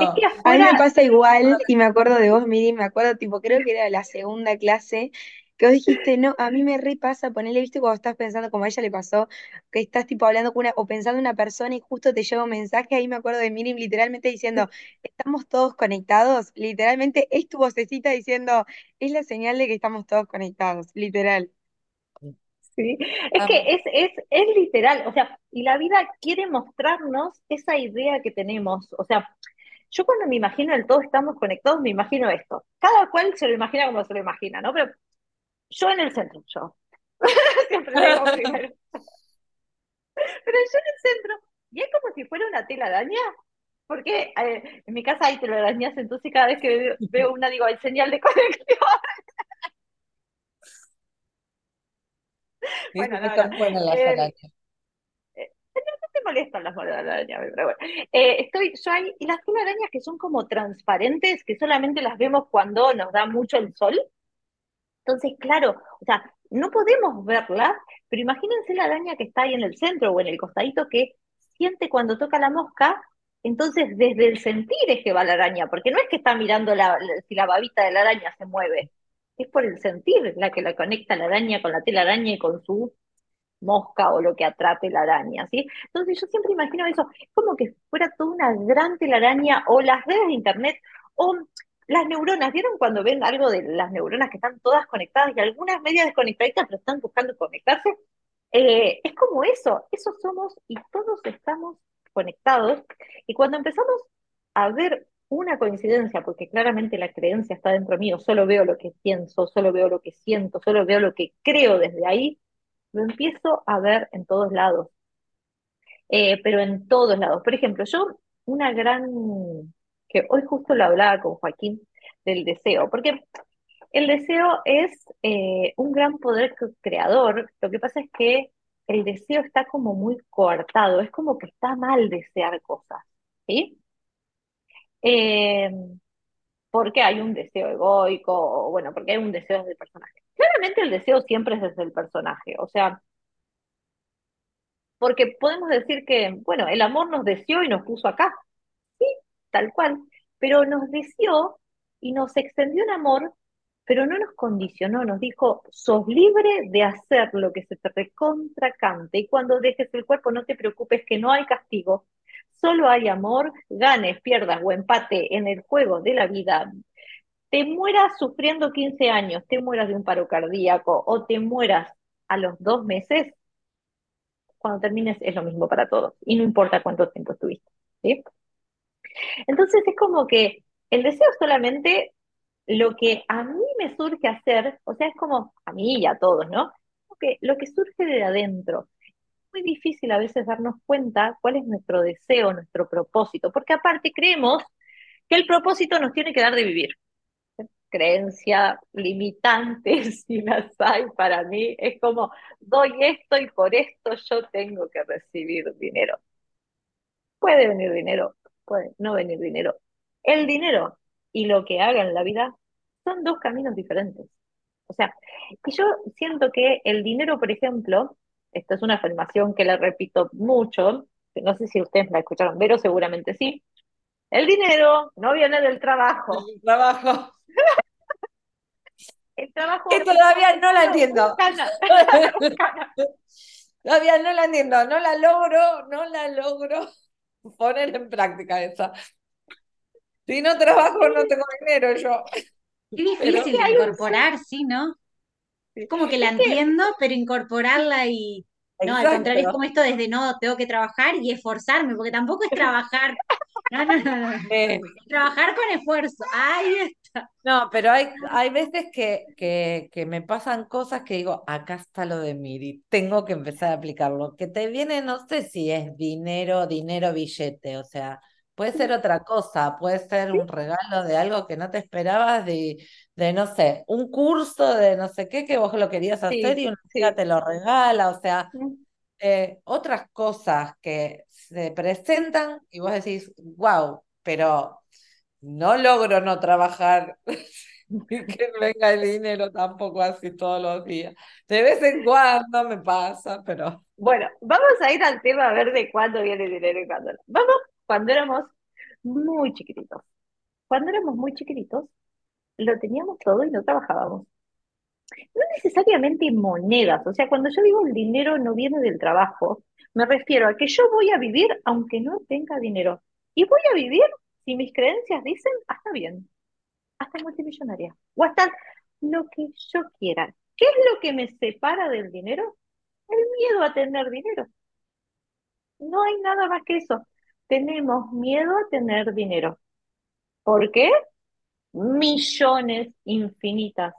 [SPEAKER 4] A mí me pasa igual, y me acuerdo de vos, Miri, me acuerdo, tipo, creo que era la segunda clase, que vos dijiste, no, a mí me repasa ponerle, viste, cuando estás pensando, como a ella le pasó, que estás tipo hablando con una, o pensando en una persona y justo te llega un mensaje, ahí me acuerdo de Miriam literalmente diciendo, estamos todos conectados, literalmente es tu vocecita diciendo, es la señal de que estamos todos conectados, literal.
[SPEAKER 1] Sí, es que es, es, es literal, o sea, y la vida quiere mostrarnos esa idea que tenemos, o sea, yo cuando me imagino el todo estamos conectados, me imagino esto. Cada cual se lo imagina como se lo imagina, ¿no? Pero yo en el centro, yo. Siempre digo primero. Pero yo en el centro, y es como si fuera una telaraña, porque eh, en mi casa hay telarañas, entonces cada vez que veo una digo, hay señal de conexión.
[SPEAKER 3] bueno, no, no. Buenas las eh.
[SPEAKER 1] Eh, no te molestan las arañas, pero bueno. Eh, estoy yo ahí, y las telarañas que son como transparentes, que solamente las vemos cuando nos da mucho el sol, entonces, claro, o sea, no podemos verla, pero imagínense la araña que está ahí en el centro o en el costadito que siente cuando toca la mosca, entonces desde el sentir es que va la araña, porque no es que está mirando la, si la babita de la araña se mueve, es por el sentir la que la conecta la araña con la telaraña y con su mosca o lo que atrape la araña, ¿sí? Entonces yo siempre imagino eso, como que fuera toda una gran telaraña o las redes de internet o las neuronas, ¿vieron cuando ven algo de las neuronas que están todas conectadas y algunas medias desconectadas pero están buscando conectarse? Eh, es como eso, eso somos y todos estamos conectados. Y cuando empezamos a ver una coincidencia, porque claramente la creencia está dentro mío, solo veo lo que pienso, solo veo lo que siento, solo veo lo que creo desde ahí, lo empiezo a ver en todos lados. Eh, pero en todos lados. Por ejemplo, yo una gran que hoy justo lo hablaba con Joaquín del deseo, porque el deseo es eh, un gran poder creador, lo que pasa es que el deseo está como muy coartado, es como que está mal desear cosas, ¿sí? Eh, porque hay un deseo egoico, bueno, porque hay un deseo del personaje. Claramente el deseo siempre es desde el personaje, o sea, porque podemos decir que, bueno, el amor nos deseó y nos puso acá, tal cual, pero nos deseó y nos extendió un amor, pero no nos condicionó, nos dijo, sos libre de hacer lo que se te recontracante y cuando dejes el cuerpo no te preocupes que no hay castigo, solo hay amor, ganes, pierdas o empate en el juego de la vida, te mueras sufriendo 15 años, te mueras de un paro cardíaco o te mueras a los dos meses, cuando termines es lo mismo para todos y no importa cuánto tiempo estuviste. ¿sí? Entonces es como que el deseo es solamente lo que a mí me surge hacer, o sea, es como a mí y a todos, ¿no? Porque lo que surge de adentro. Es muy difícil a veces darnos cuenta cuál es nuestro deseo, nuestro propósito, porque aparte creemos que el propósito nos tiene que dar de vivir. Creencia limitante, si las hay para mí, es como doy esto y por esto yo tengo que recibir dinero. Puede venir dinero, puede no venir dinero. El dinero y lo que haga en la vida son dos caminos diferentes. O sea, que yo siento que el dinero, por ejemplo, esto es una afirmación que le repito mucho, no sé si ustedes la escucharon, pero seguramente sí. El dinero no viene del trabajo.
[SPEAKER 3] El trabajo.
[SPEAKER 1] el trabajo.
[SPEAKER 3] Que todavía no la entiendo. todavía no la entiendo, no la logro, no la logro poner en práctica esa. Si no trabajo, no tengo dinero yo.
[SPEAKER 2] Qué difícil de incorporar, sí, ¿no? Como que la entiendo, pero incorporarla y. No, al contrario, es como esto desde no, tengo que trabajar y esforzarme, porque tampoco es trabajar. No, no, no, Es trabajar con esfuerzo. Ahí
[SPEAKER 3] No, pero hay, hay veces que, que, que, me pasan cosas que digo, acá está lo de Miri, tengo que empezar a aplicarlo. Que te viene, no sé si es dinero, dinero, billete, o sea, puede ser otra cosa, puede ser un regalo de algo que no te esperabas, de, de no sé, un curso de no sé qué que vos lo querías hacer y una amiga te lo regala, o sea, eh, otras cosas que se presentan y vos decís, wow, pero no logro no trabajar y que venga el dinero tampoco así todos los días. De vez en cuando me pasa, pero...
[SPEAKER 1] Bueno, vamos a ir al tema a ver de cuándo viene el dinero y cuándo no. Vamos, cuando éramos muy chiquititos. Cuando éramos muy chiquititos, lo teníamos todo y no trabajábamos. No necesariamente monedas, o sea, cuando yo digo el dinero no viene del trabajo, me refiero a que yo voy a vivir aunque no tenga dinero. Y voy a vivir, si mis creencias dicen, hasta bien, hasta multimillonaria, o hasta lo que yo quiera. ¿Qué es lo que me separa del dinero? El miedo a tener dinero. No hay nada más que eso. Tenemos miedo a tener dinero. ¿Por qué? Millones infinitas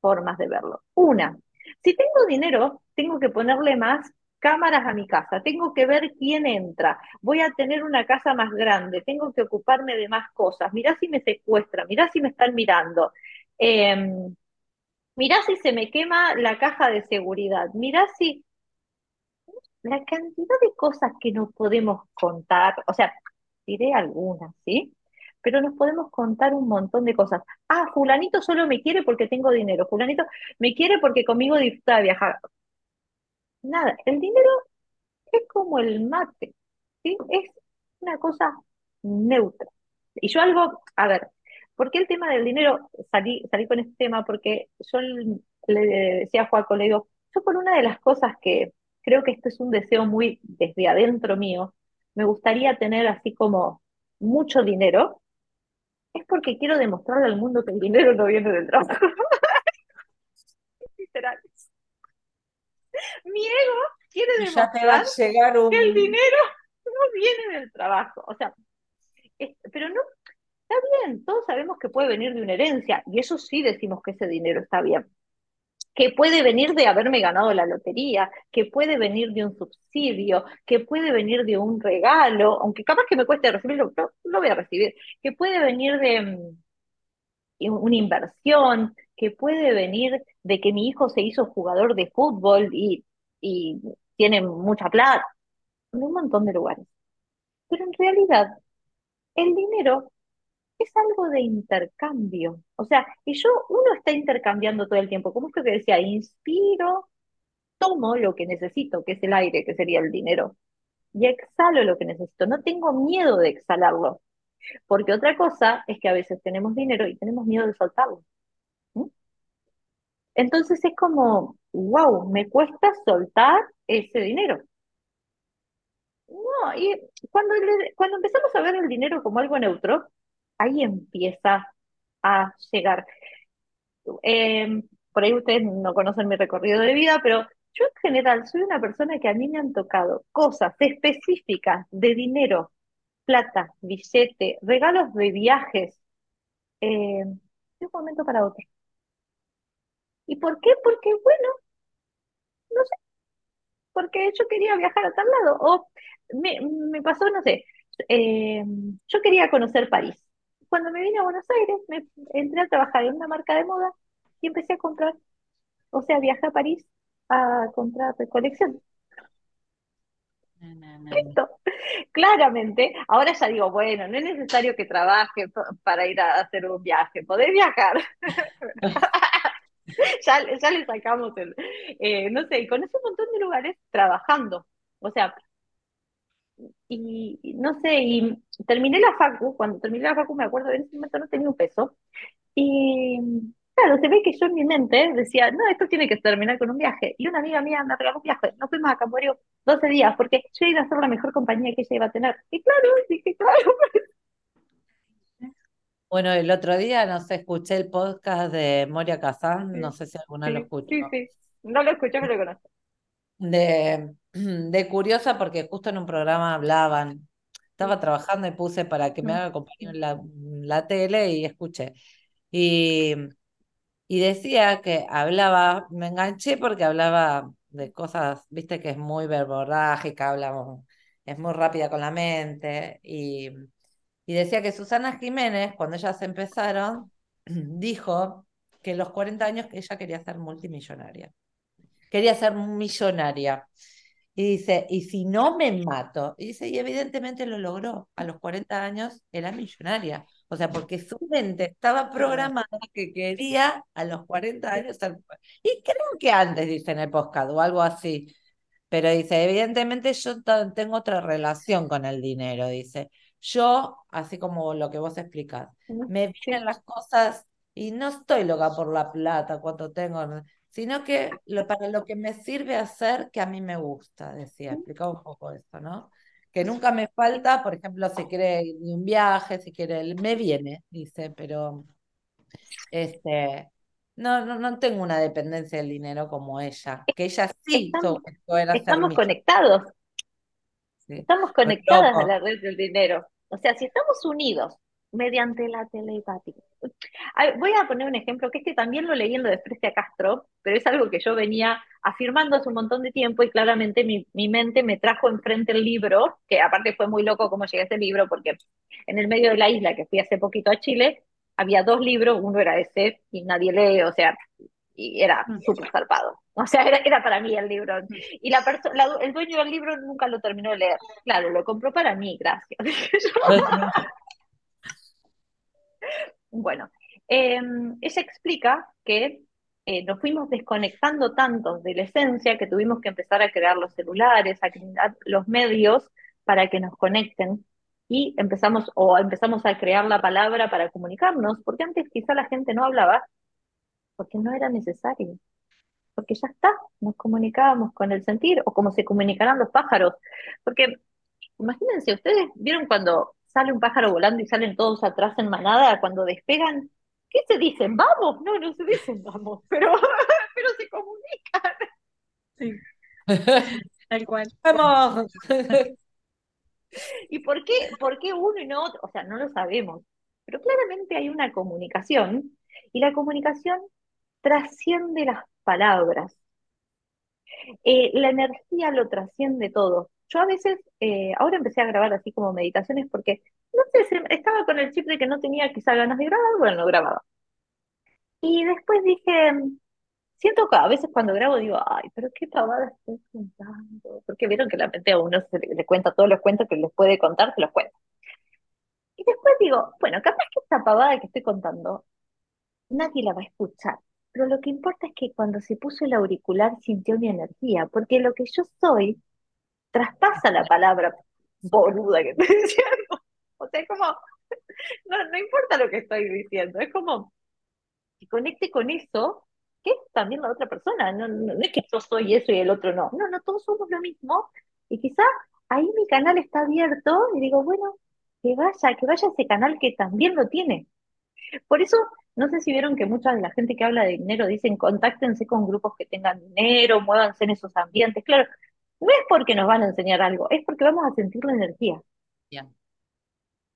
[SPEAKER 1] formas de verlo. Una, si tengo dinero, tengo que ponerle más cámaras a mi casa, tengo que ver quién entra, voy a tener una casa más grande, tengo que ocuparme de más cosas, mirá si me secuestra, mirá si me están mirando, eh, mirá si se me quema la caja de seguridad, mirá si la cantidad de cosas que no podemos contar, o sea, diré algunas, ¿sí? Pero nos podemos contar un montón de cosas. Ah, fulanito solo me quiere porque tengo dinero, fulanito me quiere porque conmigo disfruta de viajar. Nada, el dinero es como el mate, ¿sí? Es una cosa neutra. Y yo algo, a ver, ¿por qué el tema del dinero? Salí, salí con este tema porque yo le decía a Juaco, le digo, yo por una de las cosas que creo que esto es un deseo muy desde adentro mío, me gustaría tener así como mucho dinero, es porque quiero demostrarle al mundo que el dinero no viene del trabajo. Literal. Mi ego quiere demostrar que el dinero no viene del trabajo. O sea, pero no, está bien, todos sabemos que puede venir de una herencia, y eso sí decimos que ese dinero está bien que puede venir de haberme ganado la lotería, que puede venir de un subsidio, que puede venir de un regalo, aunque capaz que me cueste recibirlo, pero lo voy a recibir, que puede venir de mm, una inversión, que puede venir de que mi hijo se hizo jugador de fútbol y, y tiene mucha plata, en un montón de lugares. Pero en realidad, el dinero es algo de intercambio. O sea, y yo, uno está intercambiando todo el tiempo. Como es que decía? Inspiro, tomo lo que necesito, que es el aire, que sería el dinero, y exhalo lo que necesito. No tengo miedo de exhalarlo. Porque otra cosa es que a veces tenemos dinero y tenemos miedo de soltarlo. Entonces es como, wow, me cuesta soltar ese dinero. No, y cuando, cuando empezamos a ver el dinero como algo neutro, ahí empieza a llegar. Em, por ahí ustedes no conocen mi recorrido de vida, pero yo en general soy una persona que a mí me han tocado cosas específicas de dinero, plata, billete, regalos de viajes, em, de un momento para otro. ¿Y por qué? Porque, bueno, no sé, porque yo quería viajar a tal lado, o me, me pasó, no sé, em, yo quería conocer París cuando me vine a Buenos Aires, me entré a trabajar en una marca de moda y empecé a comprar. O sea, viajé a París a comprar colección. Esto, claramente, ahora ya digo, bueno, no es necesario que trabaje para ir a hacer un viaje, podés viajar. ya, ya le sacamos el, eh, no sé, y conocí un montón de lugares trabajando. O sea, y no sé, y terminé la facu, cuando terminé la facu me acuerdo, en ese momento no tenía un peso, y claro, se ve que yo en mi mente decía, no, esto tiene que terminar con un viaje, y una amiga mía me regaló un viaje, nos fuimos a Camborio 12 días, porque yo iba a ser la mejor compañía que ella iba a tener, y claro, dije, claro.
[SPEAKER 3] Bueno, el otro día, no sé, escuché el podcast de Moria Kazan, no sé si alguna lo escuchó.
[SPEAKER 1] Sí, sí, no lo escuché, pero lo conozco.
[SPEAKER 3] De, de curiosa porque justo en un programa hablaban, estaba trabajando y puse para que me haga compañía en la, la tele y escuché. Y, y decía que hablaba, me enganché porque hablaba de cosas, viste que es muy verborrágica, hablamos, es muy rápida con la mente. Y, y decía que Susana Jiménez, cuando ellas empezaron, dijo que en los 40 años que ella quería ser multimillonaria. Quería ser millonaria. Y dice, y si no me mato, y dice, y evidentemente lo logró. A los 40 años era millonaria. O sea, porque su mente estaba programada que quería a los 40 años Y creo que antes, dice en el podcast, o algo así. Pero dice, evidentemente yo tengo otra relación con el dinero, dice. Yo, así como lo que vos explicás, me vienen las cosas y no estoy loca por la plata, cuánto tengo, sino que lo, para lo que me sirve hacer que a mí me gusta, decía, explicaba un poco esto, ¿no? Que nunca me falta, por ejemplo, si quiere un viaje, si quiere, me viene, dice, pero este, no, no, no tengo una dependencia del dinero como ella, que ella sí
[SPEAKER 1] estamos, estamos conectados. Estamos conectadas a la red del dinero. O sea, si estamos unidos mediante la telepatía. Voy a poner un ejemplo que este también lo leí en lo de Frecia Castro, pero es algo que yo venía afirmando hace un montón de tiempo y claramente mi, mente me trajo enfrente el libro, que aparte fue muy loco cómo llegué a ese libro, porque en el medio de la isla que fui hace poquito a Chile, había dos libros, uno era ese y nadie lee, o sea, y era mm. súper zarpado. O sea, era, era para mí el libro. Mm. Y la, la el dueño del libro nunca lo terminó de leer. Claro, lo compró para mí, gracias. Bueno, em, ella explica que eh, nos fuimos desconectando tanto de la esencia que tuvimos que empezar a crear los celulares, a crear los medios para que nos conecten y empezamos o empezamos a crear la palabra para comunicarnos, porque antes quizá la gente no hablaba porque no era necesario, porque ya está, nos comunicábamos con el sentir o como se comunicarán los pájaros, porque imagínense, ustedes vieron cuando sale un pájaro volando y salen todos atrás en manada, cuando despegan, ¿qué se dicen? ¿Vamos? No, no se dicen vamos, pero, pero se comunican.
[SPEAKER 2] Sí. Tal cual.
[SPEAKER 3] ¡Vamos!
[SPEAKER 1] ¿Y por qué, por qué uno y no otro? O sea, no lo sabemos. Pero claramente hay una comunicación y la comunicación trasciende las palabras. Eh, la energía lo trasciende todo. Yo a veces, eh, ahora empecé a grabar así como meditaciones porque, no sé, estaba con el chip de que no tenía quizá ganas de grabar, bueno, no grababa. Y después dije, siento que a veces cuando grabo digo, ay, pero qué pavada estoy contando. Porque vieron que la mente a uno se le, cuenta todos los cuentos que les puede contar, se los cuenta. Y después digo, bueno, capaz que esta pavada que estoy contando, nadie la va a escuchar. Pero lo que importa es que cuando se puso el auricular sintió mi energía, porque lo que yo soy traspasa la palabra boluda que estoy diciendo. O sea, es como, no, no importa lo que estoy diciendo, es como que conecte con eso, que es también la otra persona. No, no, es que yo soy eso y el otro no. No, no, todos somos lo mismo. Y quizá ahí mi canal está abierto y digo, bueno, que vaya, que vaya ese canal que también lo tiene. Por eso, no sé si vieron que mucha de la gente que habla de dinero dicen contáctense con grupos que tengan dinero, muévanse en esos ambientes. Claro, no es porque nos van a enseñar algo, es porque vamos a sentir la energía.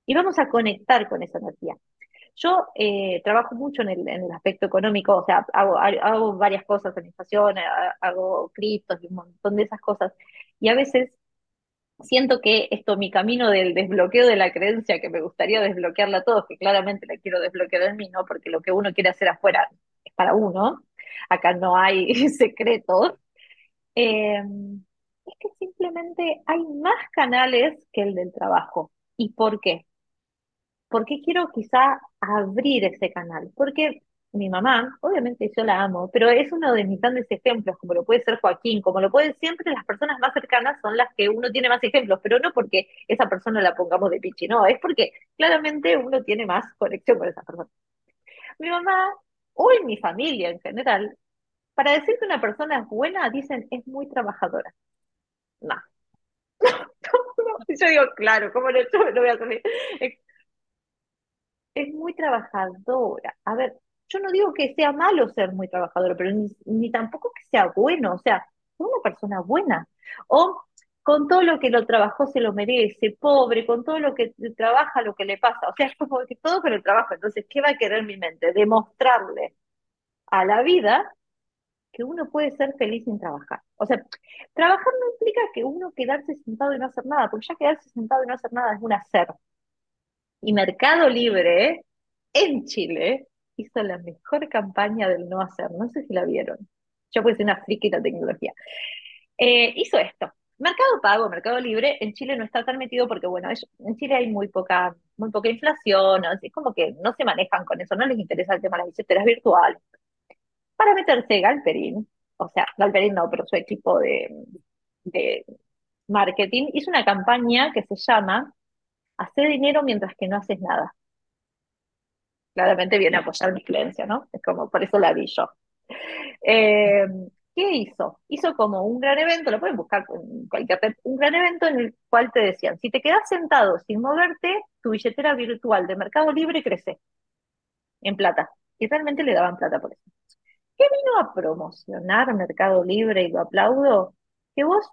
[SPEAKER 1] Y vamos a conectar con esa energía. Yo eh, trabajo mucho en el, aspecto económico, o sea, hago, varias cosas, administración, hago criptos y un montón de esas cosas. Y a veces siento que esto, mi camino del desbloqueo de la creencia, que me gustaría desbloquearla a todos, que claramente la quiero desbloquear en mí, ¿no? Porque lo que uno quiere hacer afuera es para uno. Acá no hay secretos. Eh, es que simplemente hay más canales que el del trabajo. ¿Y por qué? Porque quiero quizá abrir ese canal. Porque mi mamá, obviamente yo la amo, pero es uno de mis grandes ejemplos, como lo puede ser Joaquín, como lo pueden siempre las personas más cercanas son las que uno tiene más ejemplos, pero no porque esa persona la pongamos de pichi, no, es porque claramente uno tiene más conexión con esa persona. Mi mamá, o en mi familia en general, para decir que una persona es buena, dicen es muy trabajadora no. Yo digo, claro, ¿cómo no, lo voy a hacer? Es, muy trabajadora. A ver, yo no digo que sea malo ser muy trabajadora, pero ni, tampoco que sea bueno. O sea, una persona buena. O con todo lo que lo trabajó se lo merece, pobre, con todo lo que trabaja, lo que le pasa. O sea, es como que todo con el trabajo. Entonces, ¿qué va a querer mi mente? Demostrarle a la vida que uno puede ser feliz sin trabajar. O sea, trabajar no implica que uno quedarse sentado y no hacer nada, porque ya quedarse sentado y no hacer nada es un hacer. Y Mercado Libre en Chile hizo la mejor campaña del no hacer. No sé si la vieron. Yo pues una friki de la tecnología. Eh, hizo esto. Mercado Pago, Mercado Libre, en Chile no está tan metido porque, bueno, en Chile hay muy poca, muy poca inflación, así como que no se manejan con eso, no les interesa el tema de las billeteras virtuales. Para meterse Galperín, o sea, Galperín no, pero su equipo de, de marketing, hizo una campaña que se llama Hacer dinero mientras que no haces nada. Claramente viene a apoyar mi creencia, ¿no? Es como, por eso la vi yo. Eh, ¿Qué hizo? Hizo como un gran evento, lo pueden buscar en cualquier un gran evento en el cual te decían, si te quedas sentado sin moverte, tu billetera virtual de Mercado Libre crece en plata. Y realmente le daban plata por eso. ¿Qué vino a promocionar Mercado Libre y lo aplaudo? Que vos,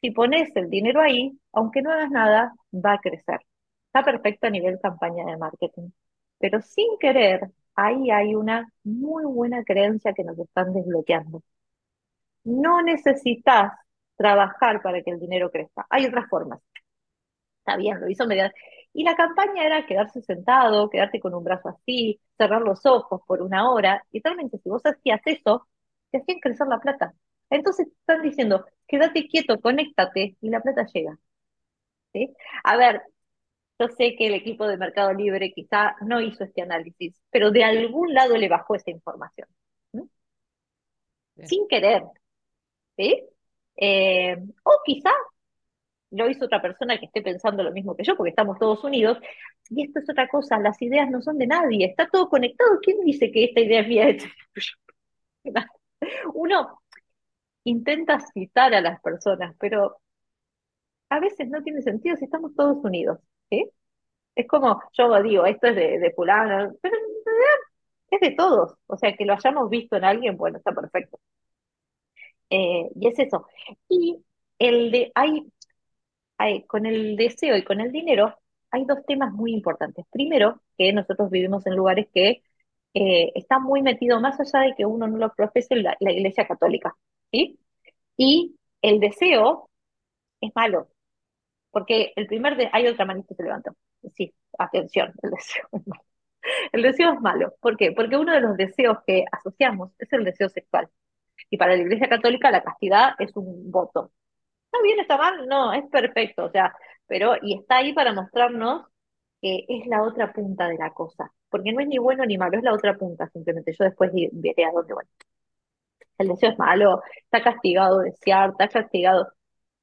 [SPEAKER 1] si pones el dinero ahí, aunque no hagas nada, va a crecer. Está perfecto a nivel campaña de marketing. Pero sin querer, ahí hay una muy buena creencia que nos están desbloqueando. No necesitas trabajar para que el dinero crezca. Hay otras formas. Está bien, lo hizo mediante. Y la campaña era quedarse sentado, quedarte con un brazo así, cerrar los ojos por una hora. Y realmente, si vos hacías eso, te hacían crecer la plata. Entonces están diciendo, quédate quieto, conéctate y la plata llega. ¿Sí? A ver, yo sé que el equipo de Mercado Libre quizá no hizo este análisis, pero de algún lado le bajó esa información. Sin querer. ¿Sí? Eh, o quizá lo hizo otra persona que esté pensando lo mismo que yo, porque estamos todos unidos. Y esto es otra cosa, las ideas no son de nadie, está todo conectado. ¿Quién dice que esta idea es mía? Uno intenta citar a las personas, pero a veces no tiene sentido si estamos todos unidos. Es como, yo digo, esto es de, de fulano, pero es de todos. O sea, que lo hayamos visto en alguien, bueno, está perfecto. Eh, y es eso. Y el de, hay, con el deseo y con el dinero, hay dos temas muy importantes. Primero, que nosotros vivimos en lugares que eh, están muy metidos más allá de que uno no lo profese la, la iglesia católica. ¿sí? Y el deseo es malo. Porque el primer, de, hay otra manita que se levantó. Sí, atención, el deseo es malo. El deseo es malo. ¿Por qué? Porque uno de los deseos que asociamos es el deseo sexual. Y para la Iglesia Católica la castidad es un voto. ¿Está bien, está mal? No, es perfecto. O sea, pero, y está ahí para mostrarnos que es la otra punta de la cosa. Porque no es ni bueno ni malo, es la otra punta, simplemente. Yo después veré a dónde voy. El deseo es malo, está castigado desear, está castigado.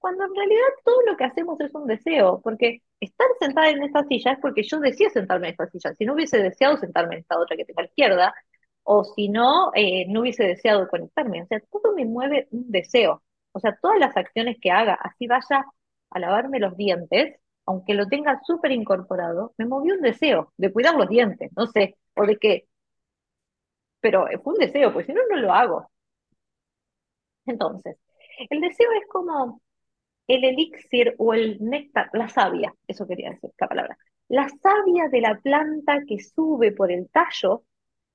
[SPEAKER 1] Cuando en realidad todo lo que hacemos es un deseo, porque estar sentada en esta silla es porque yo decía sentarme en esta silla. Si no hubiese deseado sentarme en esta otra que tengo a la izquierda, o si no, eh, no hubiese deseado conectarme. O sea, todo me mueve un deseo. O sea, todas las acciones que haga, así vaya a lavarme los dientes, aunque lo tenga súper incorporado, me movió un deseo de cuidar los dientes, no sé, o de qué. Pero fue un deseo, pues si no, no lo hago. Entonces, el deseo es como el elixir o el néctar, la savia, eso quería decir, esta palabra. La savia de la planta que sube por el tallo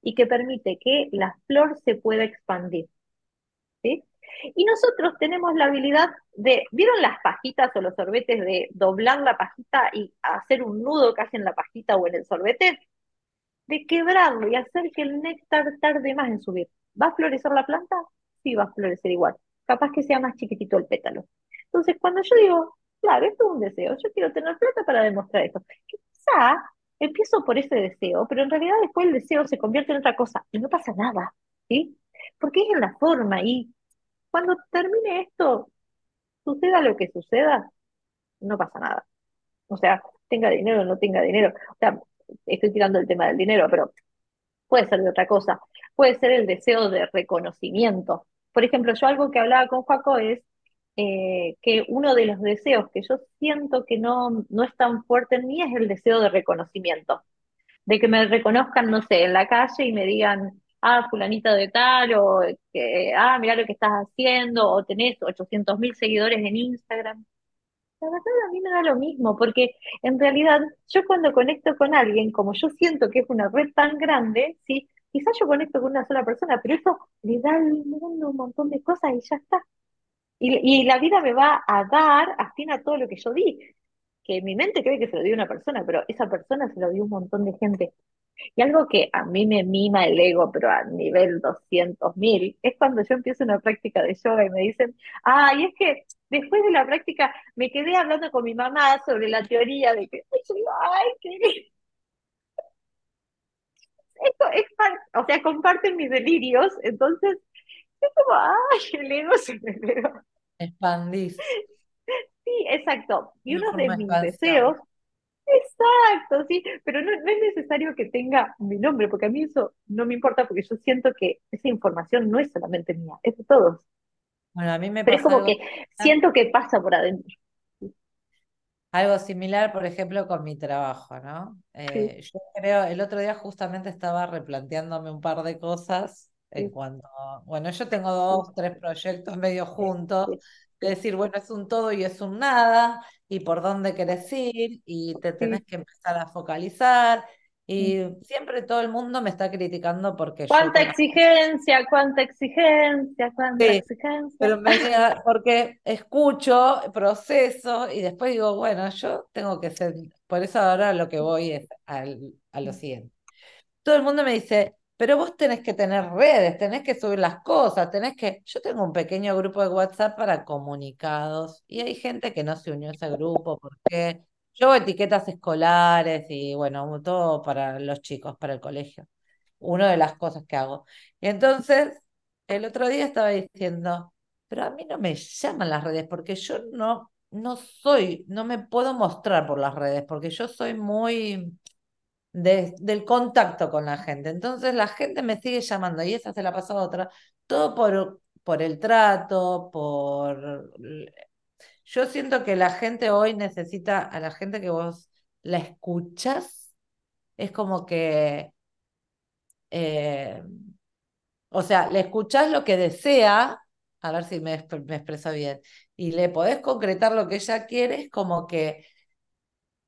[SPEAKER 1] y que permite que la flor se pueda expandir. ¿sí? Y nosotros tenemos la habilidad de, ¿vieron las pajitas o los sorbetes de doblar la pajita y hacer un nudo casi en la pajita o en el sorbete? De quebrarlo y hacer que el néctar tarde más en subir. ¿Va a florecer la planta? Sí, va a florecer igual. Capaz que sea más chiquitito el pétalo. Entonces, cuando yo digo, claro, esto es un deseo, yo quiero tener plata para demostrar esto. Quizá empiezo por ese deseo, pero en realidad después el deseo se convierte en otra cosa y no pasa nada, ¿sí? Porque es en la forma y cuando termine esto, suceda lo que suceda, no pasa nada. O sea, tenga dinero o no tenga dinero. O sea, estoy tirando el tema del dinero, pero puede ser de otra cosa. Puede ser el deseo de reconocimiento. Por ejemplo, yo algo que hablaba con Joaco es eh, que uno de los deseos que yo siento que no, no es tan fuerte en mí es el deseo de reconocimiento. De que me reconozcan, no sé, en la calle y me digan, ah, fulanita de tal, o que, ah, mira lo que estás haciendo, o tenés 800 mil seguidores en Instagram. La verdad a mí me da lo mismo, porque en realidad yo cuando conecto con alguien, como yo siento que es una red tan grande, ¿sí? quizás yo conecto con una sola persona, pero eso le da al mundo un montón de cosas y ya está. Y, la vida me va a dar afín a todo lo que yo di. Que mi mente cree que se lo dio una persona, pero esa persona se lo dio un montón de gente. Y algo que a mí me mima el ego, pero a nivel 200.000, es cuando yo empiezo una práctica de yoga y me dicen, ay, es que después de la práctica me quedé hablando con mi mamá sobre la teoría de que, ay, qué... Esto es, o sea, comparten mis delirios, entonces es como, ay, el ego se me pegó.
[SPEAKER 3] Expandís.
[SPEAKER 1] Sí, exacto. Y uno de mis deseos, exacto, sí, pero no, no, es necesario que tenga mi nombre, porque a mí eso no me importa, porque yo siento que esa información no es solamente mía, es de todos.
[SPEAKER 3] Bueno, a mí me
[SPEAKER 1] Pero es como que siento que pasa por adentro.
[SPEAKER 3] Algo similar, por ejemplo, con mi trabajo, ¿no? Eh, yo creo, el otro día justamente estaba replanteándome un par de cosas en cuanto, bueno, yo tengo dos, tres proyectos medio juntos, de decir, bueno, es un todo y es un nada, y por dónde querés ir, y te tenés que empezar a focalizar, y siempre todo el mundo me está criticando porque
[SPEAKER 1] ¿Cuánta exigencia? ¿Cuánta exigencia? ¿Cuánta exigencia?
[SPEAKER 3] Pero me porque escucho, proceso y después digo, bueno, yo tengo que ser, por eso ahora lo que voy es al, a lo siguiente. Todo el mundo me dice, pero vos tenés que tener redes, tenés que subir las cosas, tenés que... Yo tengo un pequeño grupo de WhatsApp para comunicados y hay gente que no se unió a ese grupo porque yo etiquetas escolares y bueno, todo para los chicos, para el colegio. Una de las cosas que hago. Y entonces, el otro día estaba diciendo, pero a mí no me llaman las redes porque yo no, no soy, no me puedo mostrar por las redes porque yo soy muy del contacto con la gente. Entonces la gente me sigue llamando y esa se la pasa a otra, todo por, por el trato, por yo siento que la gente hoy necesita, a la gente que vos la escuchas, es como que, eh, o sea, le escuchás lo que desea, a ver si me, me expreso bien, y le podés concretar lo que ella quiere, es como que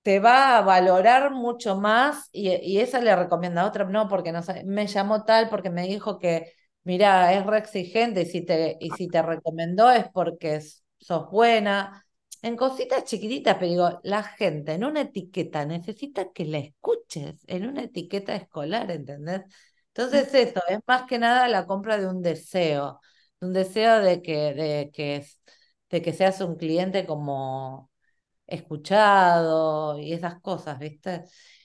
[SPEAKER 3] te va a valorar mucho más y, y esa le recomienda a otra, no, porque no me llamó tal, porque me dijo que, mira, es re exigente y si te, y si te recomendó es porque sos buena. En cositas chiquititas, pero digo, la gente en una etiqueta necesita que la escuches, en una etiqueta escolar, ¿entendés? Entonces eso, es más que nada la compra de un deseo, un deseo de que, de que, de que seas un cliente como escuchado y esas cosas, ¿viste?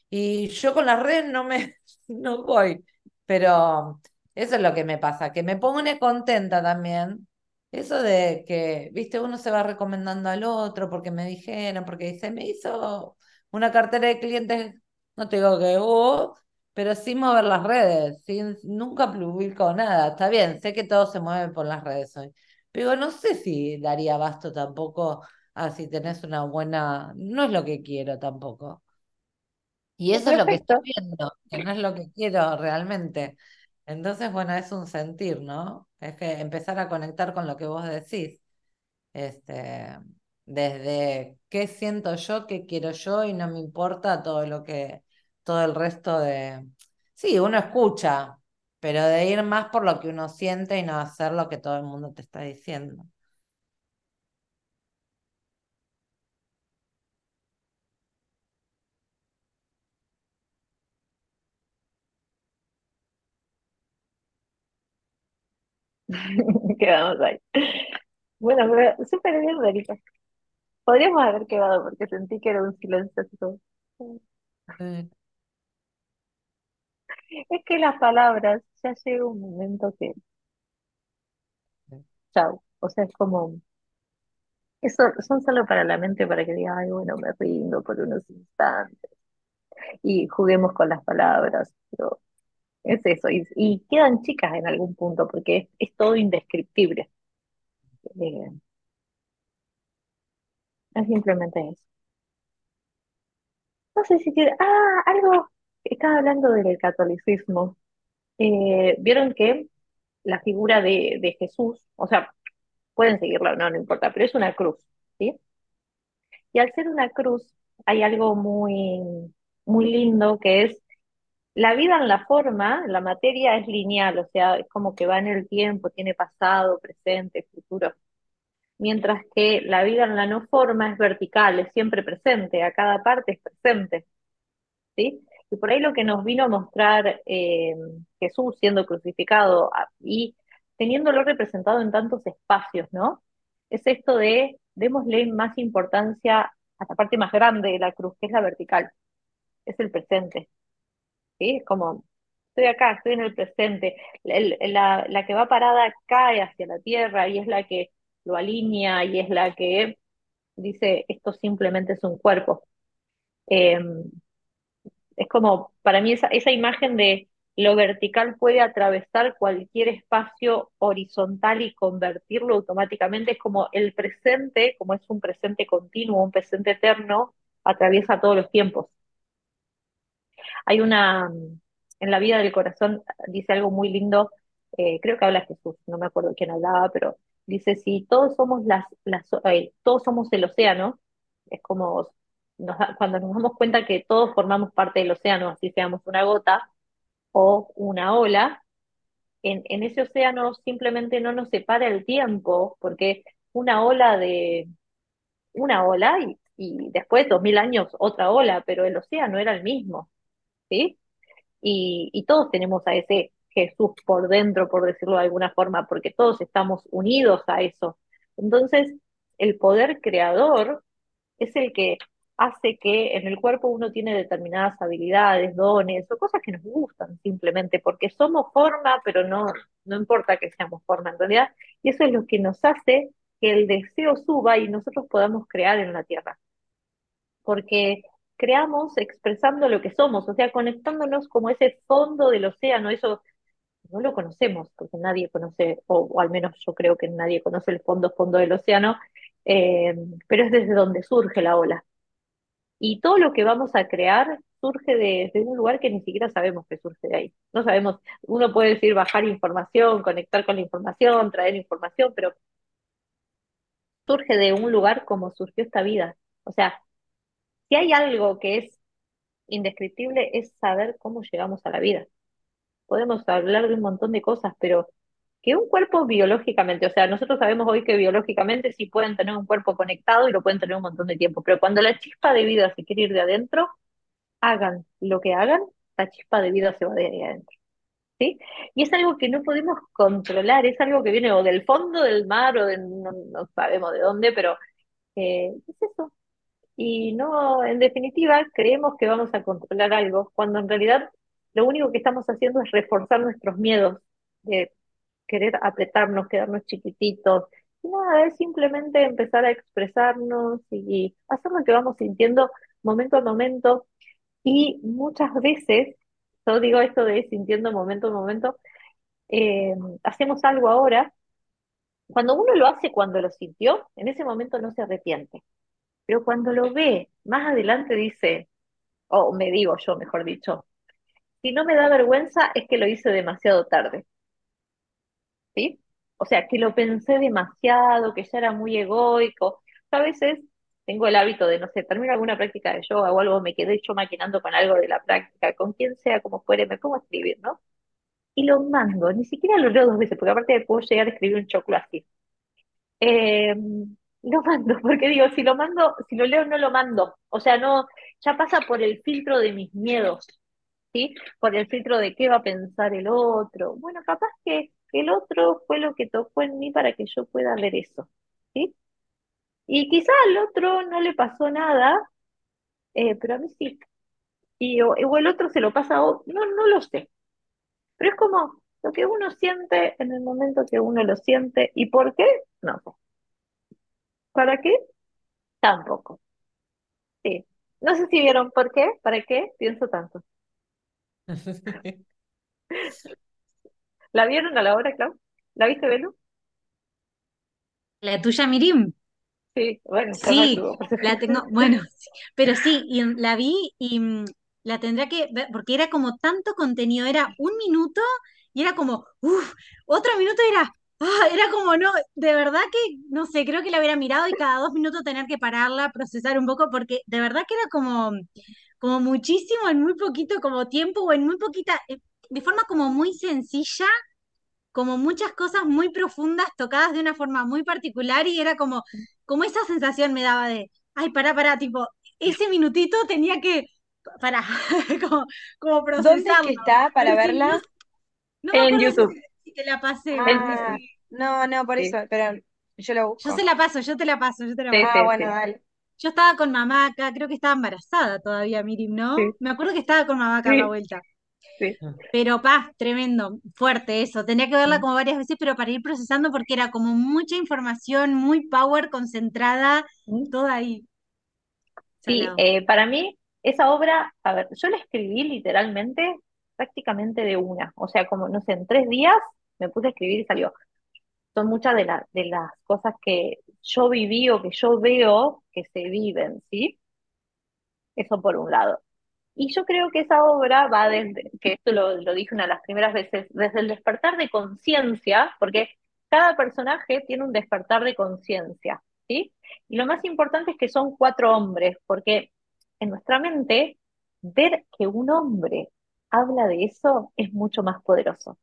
[SPEAKER 3] Y yo con las redes no me, no voy, pero eso es lo que me pasa, que me pone contenta también eso de que, viste, uno se va recomendando al otro porque me dijeron, porque dice, me hizo una cartera de clientes, no te digo que hubo, pero sin mover las redes, sin nunca publico nada. Está bien, sé que todo se mueve por las redes hoy, pero no sé si daría abasto tampoco a si tenés una buena, no es lo que quiero tampoco. Y eso es lo que estoy viendo, que no es lo que quiero realmente. Entonces, bueno, es un sentir, ¿no? Es que empezar a conectar con lo que vos decís. Este, desde qué siento yo, qué quiero yo, y no me importa todo lo que, todo el resto de. Sí, uno escucha, pero de ir más por lo que uno siente y no hacer lo que todo el mundo te está diciendo.
[SPEAKER 1] Quedamos ahí. Bueno, súper bien, Erika. Podríamos haber quedado porque sentí que era un silencio así todo. Es que las palabras, ya llega un momento que, chao, o sea, es como, eso son solo para la mente, para que diga, ay, bueno, me rindo por unos instantes y juguemos con las palabras, pero es eso, y, quedan chicas en algún punto, porque es, todo indescriptible. Eh, es simplemente eso. No sé si quiere, ah, algo, estaba hablando del catolicismo. Eh, Vieron que la figura de, de Jesús, o sea, pueden seguirla o no, no importa, pero es una cruz, ¿sí? Y al ser una cruz, hay algo muy, muy lindo que es la vida en la forma, la materia es lineal, o sea, es como que va en el tiempo, tiene pasado, presente, futuro. Mientras que la vida en la no forma es vertical, es siempre presente, a cada parte es presente. ¿Sí? Y por ahí lo que nos vino a mostrar eh, Jesús siendo crucificado y teniéndolo representado en tantos espacios, ¿no? Es esto de démosle más importancia a la parte más grande de la cruz, que es la vertical, es el presente. ¿Sí? Es como, estoy acá, estoy en el presente. la, que va parada cae hacia la tierra y es la que lo alinea y es la que dice, esto simplemente es un cuerpo. Em, es como, para mí esa, esa imagen de lo vertical puede atravesar cualquier espacio horizontal y convertirlo automáticamente, es como el presente, como es un presente continuo, un presente eterno, atraviesa todos los tiempos. Hay una, en la vida del corazón, dice algo muy lindo, eh, creo que habla Jesús, no me acuerdo quién hablaba, pero dice, si todos somos, las, las todos somos el océano, es como cuando nos damos cuenta que todos formamos parte del océano, así seamos una gota o una ola, en, en ese océano simplemente no nos separa el tiempo, porque una ola de una ola y, y después, dos mil años, otra ola, pero el océano era el mismo, ¿sí? Y, todos tenemos a ese Jesús por dentro, por decirlo de alguna forma, porque todos estamos unidos a eso. Entonces, el poder creador es el que hace que en el cuerpo uno tiene determinadas habilidades, dones o cosas que nos gustan simplemente, porque somos forma, pero no, no importa que seamos forma en realidad, y eso es lo que nos hace que el deseo suba y nosotros podamos crear en la tierra. Porque creamos expresando lo que somos, o sea, conectándonos como ese fondo del océano, eso no lo conocemos, porque nadie conoce, o, al menos yo creo que nadie conoce el fondo, fondo del océano, eh, pero es desde donde surge la ola. Y todo lo que vamos a crear surge de, de, un lugar que ni siquiera sabemos que surge de ahí. No sabemos, uno puede decir bajar información, conectar con la información, traer información, pero surge de un lugar como surgió esta vida. O sea, si hay algo que es indescriptible es saber cómo llegamos a la vida. Podemos hablar de un montón de cosas, pero que un cuerpo biológicamente, o sea, nosotros sabemos hoy que biológicamente sí pueden tener un cuerpo conectado y lo pueden tener un montón de tiempo, pero cuando la chispa de vida se quiere ir de adentro, hagan lo que hagan, la chispa de vida se va de ahí adentro. ¿Sí? Y es algo que no podemos controlar, es algo que viene o del fondo del mar o de, no, sabemos de dónde, pero eh, es eso. Y no, en definitiva, creemos que vamos a controlar algo, cuando en realidad lo único que estamos haciendo es reforzar nuestros miedos de querer apretarnos, quedarnos chiquititos. Y nada, es simplemente empezar a expresarnos y hacer lo que vamos sintiendo momento a momento. Y muchas veces, yo digo esto de sintiendo momento a momento, eh, hacemos algo ahora. Cuando uno lo hace cuando lo sintió, en ese momento no se arrepiente. Pero cuando lo ve más adelante dice, o me digo yo, mejor dicho, si no me da vergüenza es que lo hice demasiado tarde. ¿sí? O sea, que lo pensé demasiado, que ya era muy egoico. a veces tengo el hábito de, no sé, termino alguna práctica de yoga o algo, me quedé yo maquinando con algo de la práctica, con quien sea, como fuere, me pongo escribir, ¿no? Y lo mando, ni siquiera lo leo dos veces, porque aparte puedo llegar a escribir un choclo así. Em, lo mando, porque digo, si lo mando, si lo leo, no lo mando. O sea, no, ya pasa por el filtro de mis miedos, ¿sí? Por el filtro de qué va a pensar el otro. Bueno, capaz que el otro fue lo que tocó en mí para que yo pueda ver eso, ¿sí? Y quizá al otro no le pasó nada, eh, pero a mí sí. Y, o, el otro se lo pasa a otro, no, no lo sé. Pero es como lo que uno siente en el momento que uno lo siente. ¿Y por qué? No. ¿Para qué? Tampoco. Sí. No sé si vieron por qué, para qué pienso tanto. ¿La vieron a la hora, Clau? ¿La viste, Belu?
[SPEAKER 2] La tuya, Mirim.
[SPEAKER 1] Sí, bueno,
[SPEAKER 2] sí, la tengo, bueno, pero sí, y la vi y mm, la tendré que ver, porque era como tanto contenido, era un minuto y era como, uff, otro minuto era, ah, era como, no, de verdad que, no sé, creo que la hubiera mirado y cada dos minutos tener que pararla, procesar un poco, porque de verdad que era como, como muchísimo en muy poquito como tiempo o en muy poquita, eh, de forma como muy sencilla, como muchas cosas muy profundas tocadas de una forma muy particular y era como, como esa sensación me daba de, ay, pará, pará, tipo, ese minutito tenía que, para, como, como procesarlo.
[SPEAKER 4] ¿Dónde está para verla?
[SPEAKER 1] en YouTube.
[SPEAKER 2] Si te la pasé.
[SPEAKER 4] Ah, no, no, por eso, pero Yo la busco.
[SPEAKER 2] Yo se la paso, yo te la paso, yo te la
[SPEAKER 4] paso. ah, bueno, dale.
[SPEAKER 2] Yo estaba con mamá acá, creo que estaba embarazada todavía, Mirim, ¿no? Me acuerdo que estaba con mamá acá a la vuelta. Sí. Pero pa, tremendo, fuerte eso. Tenía que verla como varias veces, pero para ir procesando porque era como mucha información, muy power, concentrada, toda ahí.
[SPEAKER 1] Sí, eh, para mí esa obra, a ver, yo la escribí literalmente prácticamente de una. O sea, como, no sé, en tres días me puse a escribir y salió. Son muchas de, de las cosas que yo viví o que yo veo que se viven, ¿sí? Eso por un lado. Y yo creo que esa obra va desde, que esto lo, lo dije una de las primeras veces, desde el despertar de conciencia, porque cada personaje tiene un despertar de conciencia, ¿sí? Y lo más importante es que son cuatro hombres, porque en nuestra mente, ver que un hombre habla de eso es mucho más poderoso.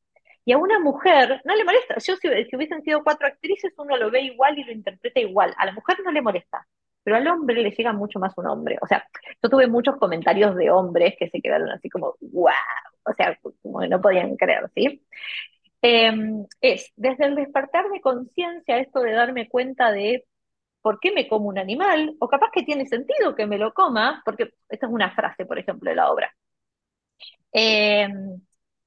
[SPEAKER 1] Y a una mujer no le molesta. Yo, si, hubiesen sido cuatro actrices, uno lo ve igual y lo interpreta igual. A la mujer no le molesta, pero al hombre le llega mucho más un hombre. O sea, yo tuve muchos comentarios de hombres que se quedaron así como, wow, o sea, como que no podían creer, ¿sí? Em, es desde el despertar de conciencia esto de darme cuenta de por qué me como un animal, o capaz que tiene sentido que me lo coma, porque esta es una frase, por ejemplo, de la obra. Em,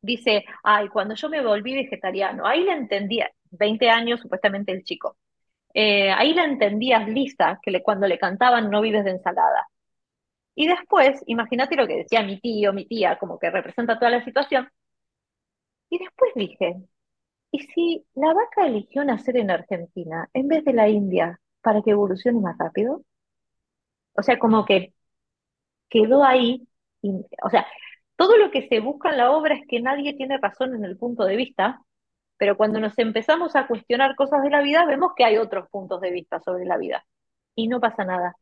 [SPEAKER 1] dice, ay, cuando yo me volví vegetariano, ahí la entendía, 20 años supuestamente el chico, eh, ahí la entendías lista, que le, cuando le cantaban no vives de ensalada. Y después, imagínate lo que decía mi tío, mi tía, como que representa toda la situación. Y después dije, ¿y si la vaca eligió nacer en Argentina en vez de la India para que evolucione más rápido? O sea, como que quedó ahí, o sea, todo lo que se busca en la obra es que nadie tiene razón en el punto de vista, pero cuando nos empezamos a cuestionar cosas de la vida, vemos que hay otros puntos de vista sobre la vida y no pasa nada.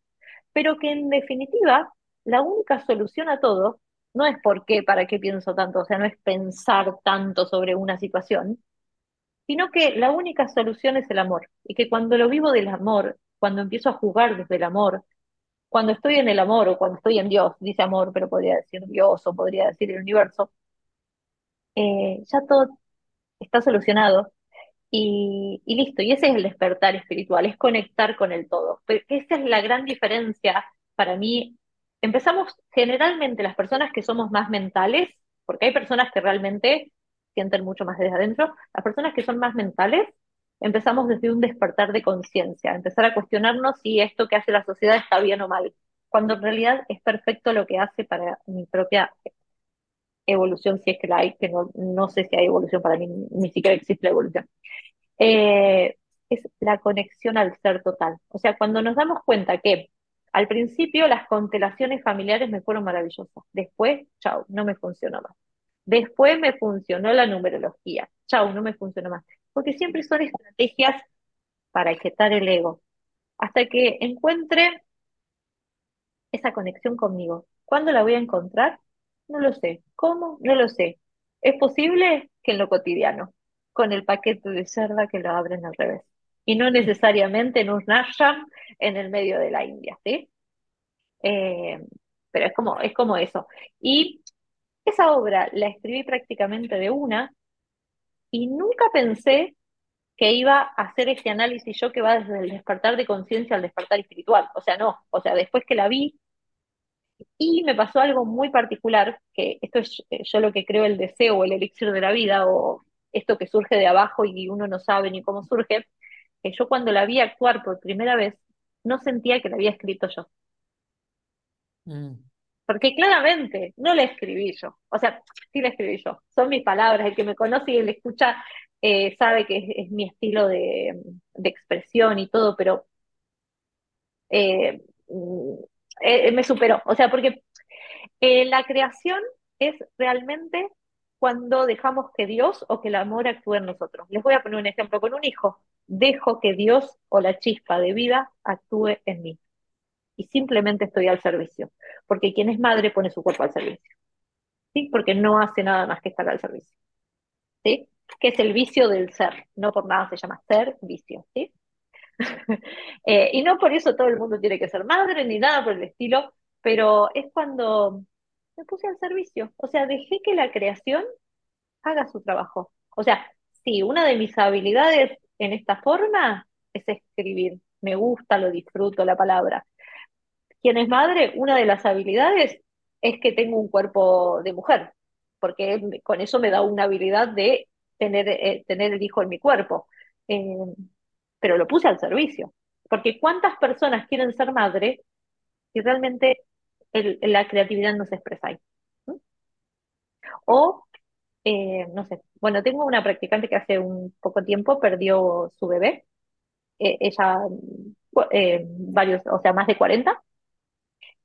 [SPEAKER 1] Pero que en definitiva, la única solución a todo no es por qué, para qué pienso tanto, o sea, no es pensar tanto sobre una situación, sino que la única solución es el amor. Y que cuando lo vivo del amor, cuando empiezo a jugar desde el amor, cuando estoy en el amor o cuando estoy en Dios, dice amor, pero podría decir Dios o podría decir el universo, eh, ya todo está solucionado y, listo. Y ese es el despertar espiritual, es conectar con el todo. Pero esa es la gran diferencia para mí. Empezamos generalmente las personas que somos más mentales, porque hay personas que realmente sienten mucho más desde adentro, las personas que son más mentales empezamos desde un despertar de conciencia, empezar a cuestionarnos si esto que hace la sociedad está bien o mal, cuando en realidad es perfecto lo que hace para mi propia evolución, si es que la hay, que no, no sé si hay evolución para mí, ni siquiera existe la evolución. Eh, es la conexión al ser total. O sea, cuando nos damos cuenta que al principio las constelaciones familiares me fueron maravillosas, después, chao, no me funcionó más. Después me funcionó la numerología, chao, no me funcionó más porque siempre son estrategias para quitar el ego, hasta que encuentre esa conexión conmigo. ¿Cuándo la voy a encontrar? No lo sé. ¿Cómo? No lo sé. Es posible que en lo cotidiano, con el paquete de cerda que lo abren al revés. Y no necesariamente en un ashram en el medio de la India, ¿sí? Eh, pero es como, es como eso. Y esa obra la escribí prácticamente de una, y nunca pensé que iba a hacer ese análisis yo que va desde el despertar de conciencia al despertar espiritual. O sea, no. O sea, después que la vi, y me pasó algo muy particular, que esto es eh, yo lo que creo el deseo el elixir de la vida, o esto que surge de abajo y uno no sabe ni cómo surge, que yo cuando la vi actuar por primera vez, no sentía que la había escrito yo. Mm porque claramente no la escribí yo, o sea, sí la escribí yo, son mis palabras, el que me conoce y le escucha eh, sabe que es, mi estilo de, expresión y todo, pero eh, mm, eh, me superó, o sea, porque la creación es realmente cuando dejamos que Dios o que el amor actúe en nosotros. Les voy a poner un ejemplo. Con un hijo. Dejo que Dios o la chispa de vida actúe en mí y simplemente estoy al servicio, porque quien es madre pone su cuerpo al servicio, ¿sí? Porque no hace nada más que estar al servicio, ¿sí? Que es el vicio del ser, no por nada se llama ser vicio, ¿sí? Eh, y no por eso todo el mundo tiene que ser madre ni nada por el estilo, pero es cuando me puse al servicio, o sea, dejé que la creación haga su trabajo. O sea, sí, una de mis habilidades en esta forma es escribir. Me gusta, lo disfruto la palabra. Quien es madre, una de las habilidades es que tengo un cuerpo de mujer, porque con eso me da una habilidad de tener, eh, tener el hijo en mi cuerpo. Eh, pero lo puse al servicio, porque ¿cuántas personas quieren ser madre y realmente la creatividad no se expresa ahí? O, eh, no sé, bueno, tengo una practicante que hace un poco tiempo perdió su bebé, ella, varios, o sea, más de 40,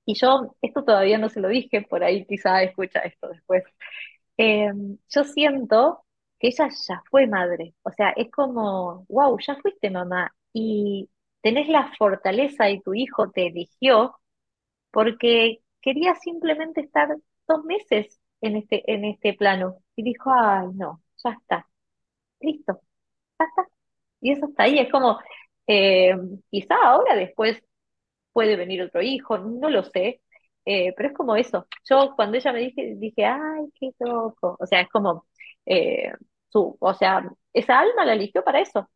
[SPEAKER 1] y yo, esto todavía no se lo dije, por ahí quizá escucha esto después. yo siento que ella ya fue madre. O sea, es como, wow, ya fuiste mamá y tenés la fortaleza y tu hijo te eligió porque quería simplemente estar dos meses en este, en este plano. Y dijo, ay, no, ya está, listo, ya está. Y eso está ahí, es como, eh, quizá ahora después puede venir otro hijo, no lo sé, eh, pero es como eso. Yo cuando ella me dije, dije, ay, qué loco. O sea, es como, eh, su, o sea, esa alma la eligió para eso.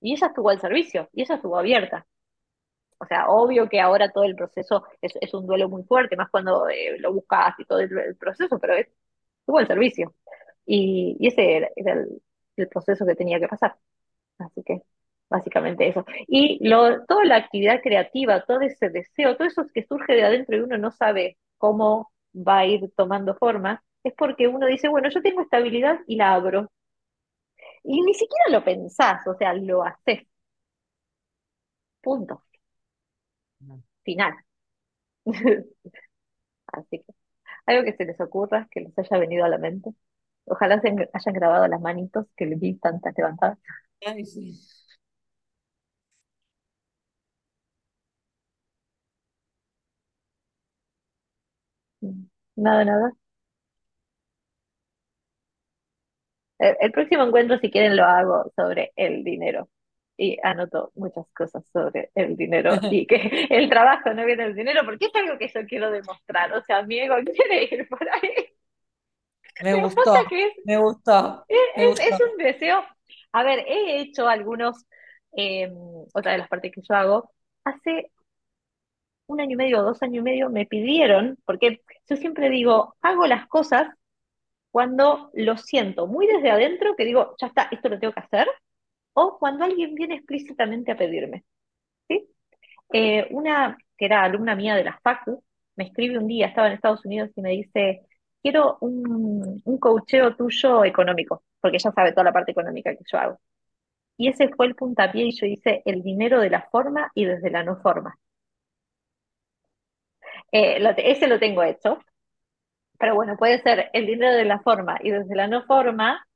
[SPEAKER 1] Y ella estuvo al servicio, y ella estuvo abierta. O sea, obvio que ahora todo el proceso es, un duelo muy fuerte, más cuando eh, lo buscas y todo el, proceso, pero estuvo al servicio. Y, ese era, el, proceso que tenía que pasar. Así que, básicamente eso. Y lo, toda la actividad creativa, todo ese deseo, todo eso que surge de adentro y uno no sabe cómo va a ir tomando forma, es porque uno dice, bueno, yo tengo esta habilidad y la abro. Y ni siquiera lo pensás, o sea, lo haces. Punto. Final. Así que, algo que se les ocurra, que les haya venido a la mente. Ojalá se hayan grabado las manitos que les vi tantas levantadas. Ay, sí. Nada, nada. El, próximo encuentro, si quieren, lo hago sobre el dinero. Y anoto muchas cosas sobre el dinero y que el trabajo no viene del dinero, porque es algo que yo quiero demostrar. O sea, mi ego quiere ir por ahí.
[SPEAKER 3] Me gustó, me gustó.
[SPEAKER 1] Es, un deseo. A ver, he hecho algunos, em, otra de las partes que yo hago, hace un año y medio dos años y medio me pidieron, porque yo siempre digo, hago las cosas cuando lo siento muy desde adentro, que digo, ya está, esto lo tengo que hacer, o cuando alguien viene explícitamente a pedirme. ¿sí? Eh, una que era alumna mía de la FACU, me escribe un día, estaba en Estados Unidos y me dice, quiero un, un coacheo tuyo económico, porque ella sabe toda la parte económica que yo hago. Y ese fue el puntapié y yo hice el dinero de la forma y desde la no forma. Eh, ese lo tengo hecho, pero bueno, puede ser el dinero de la forma y desde la no forma,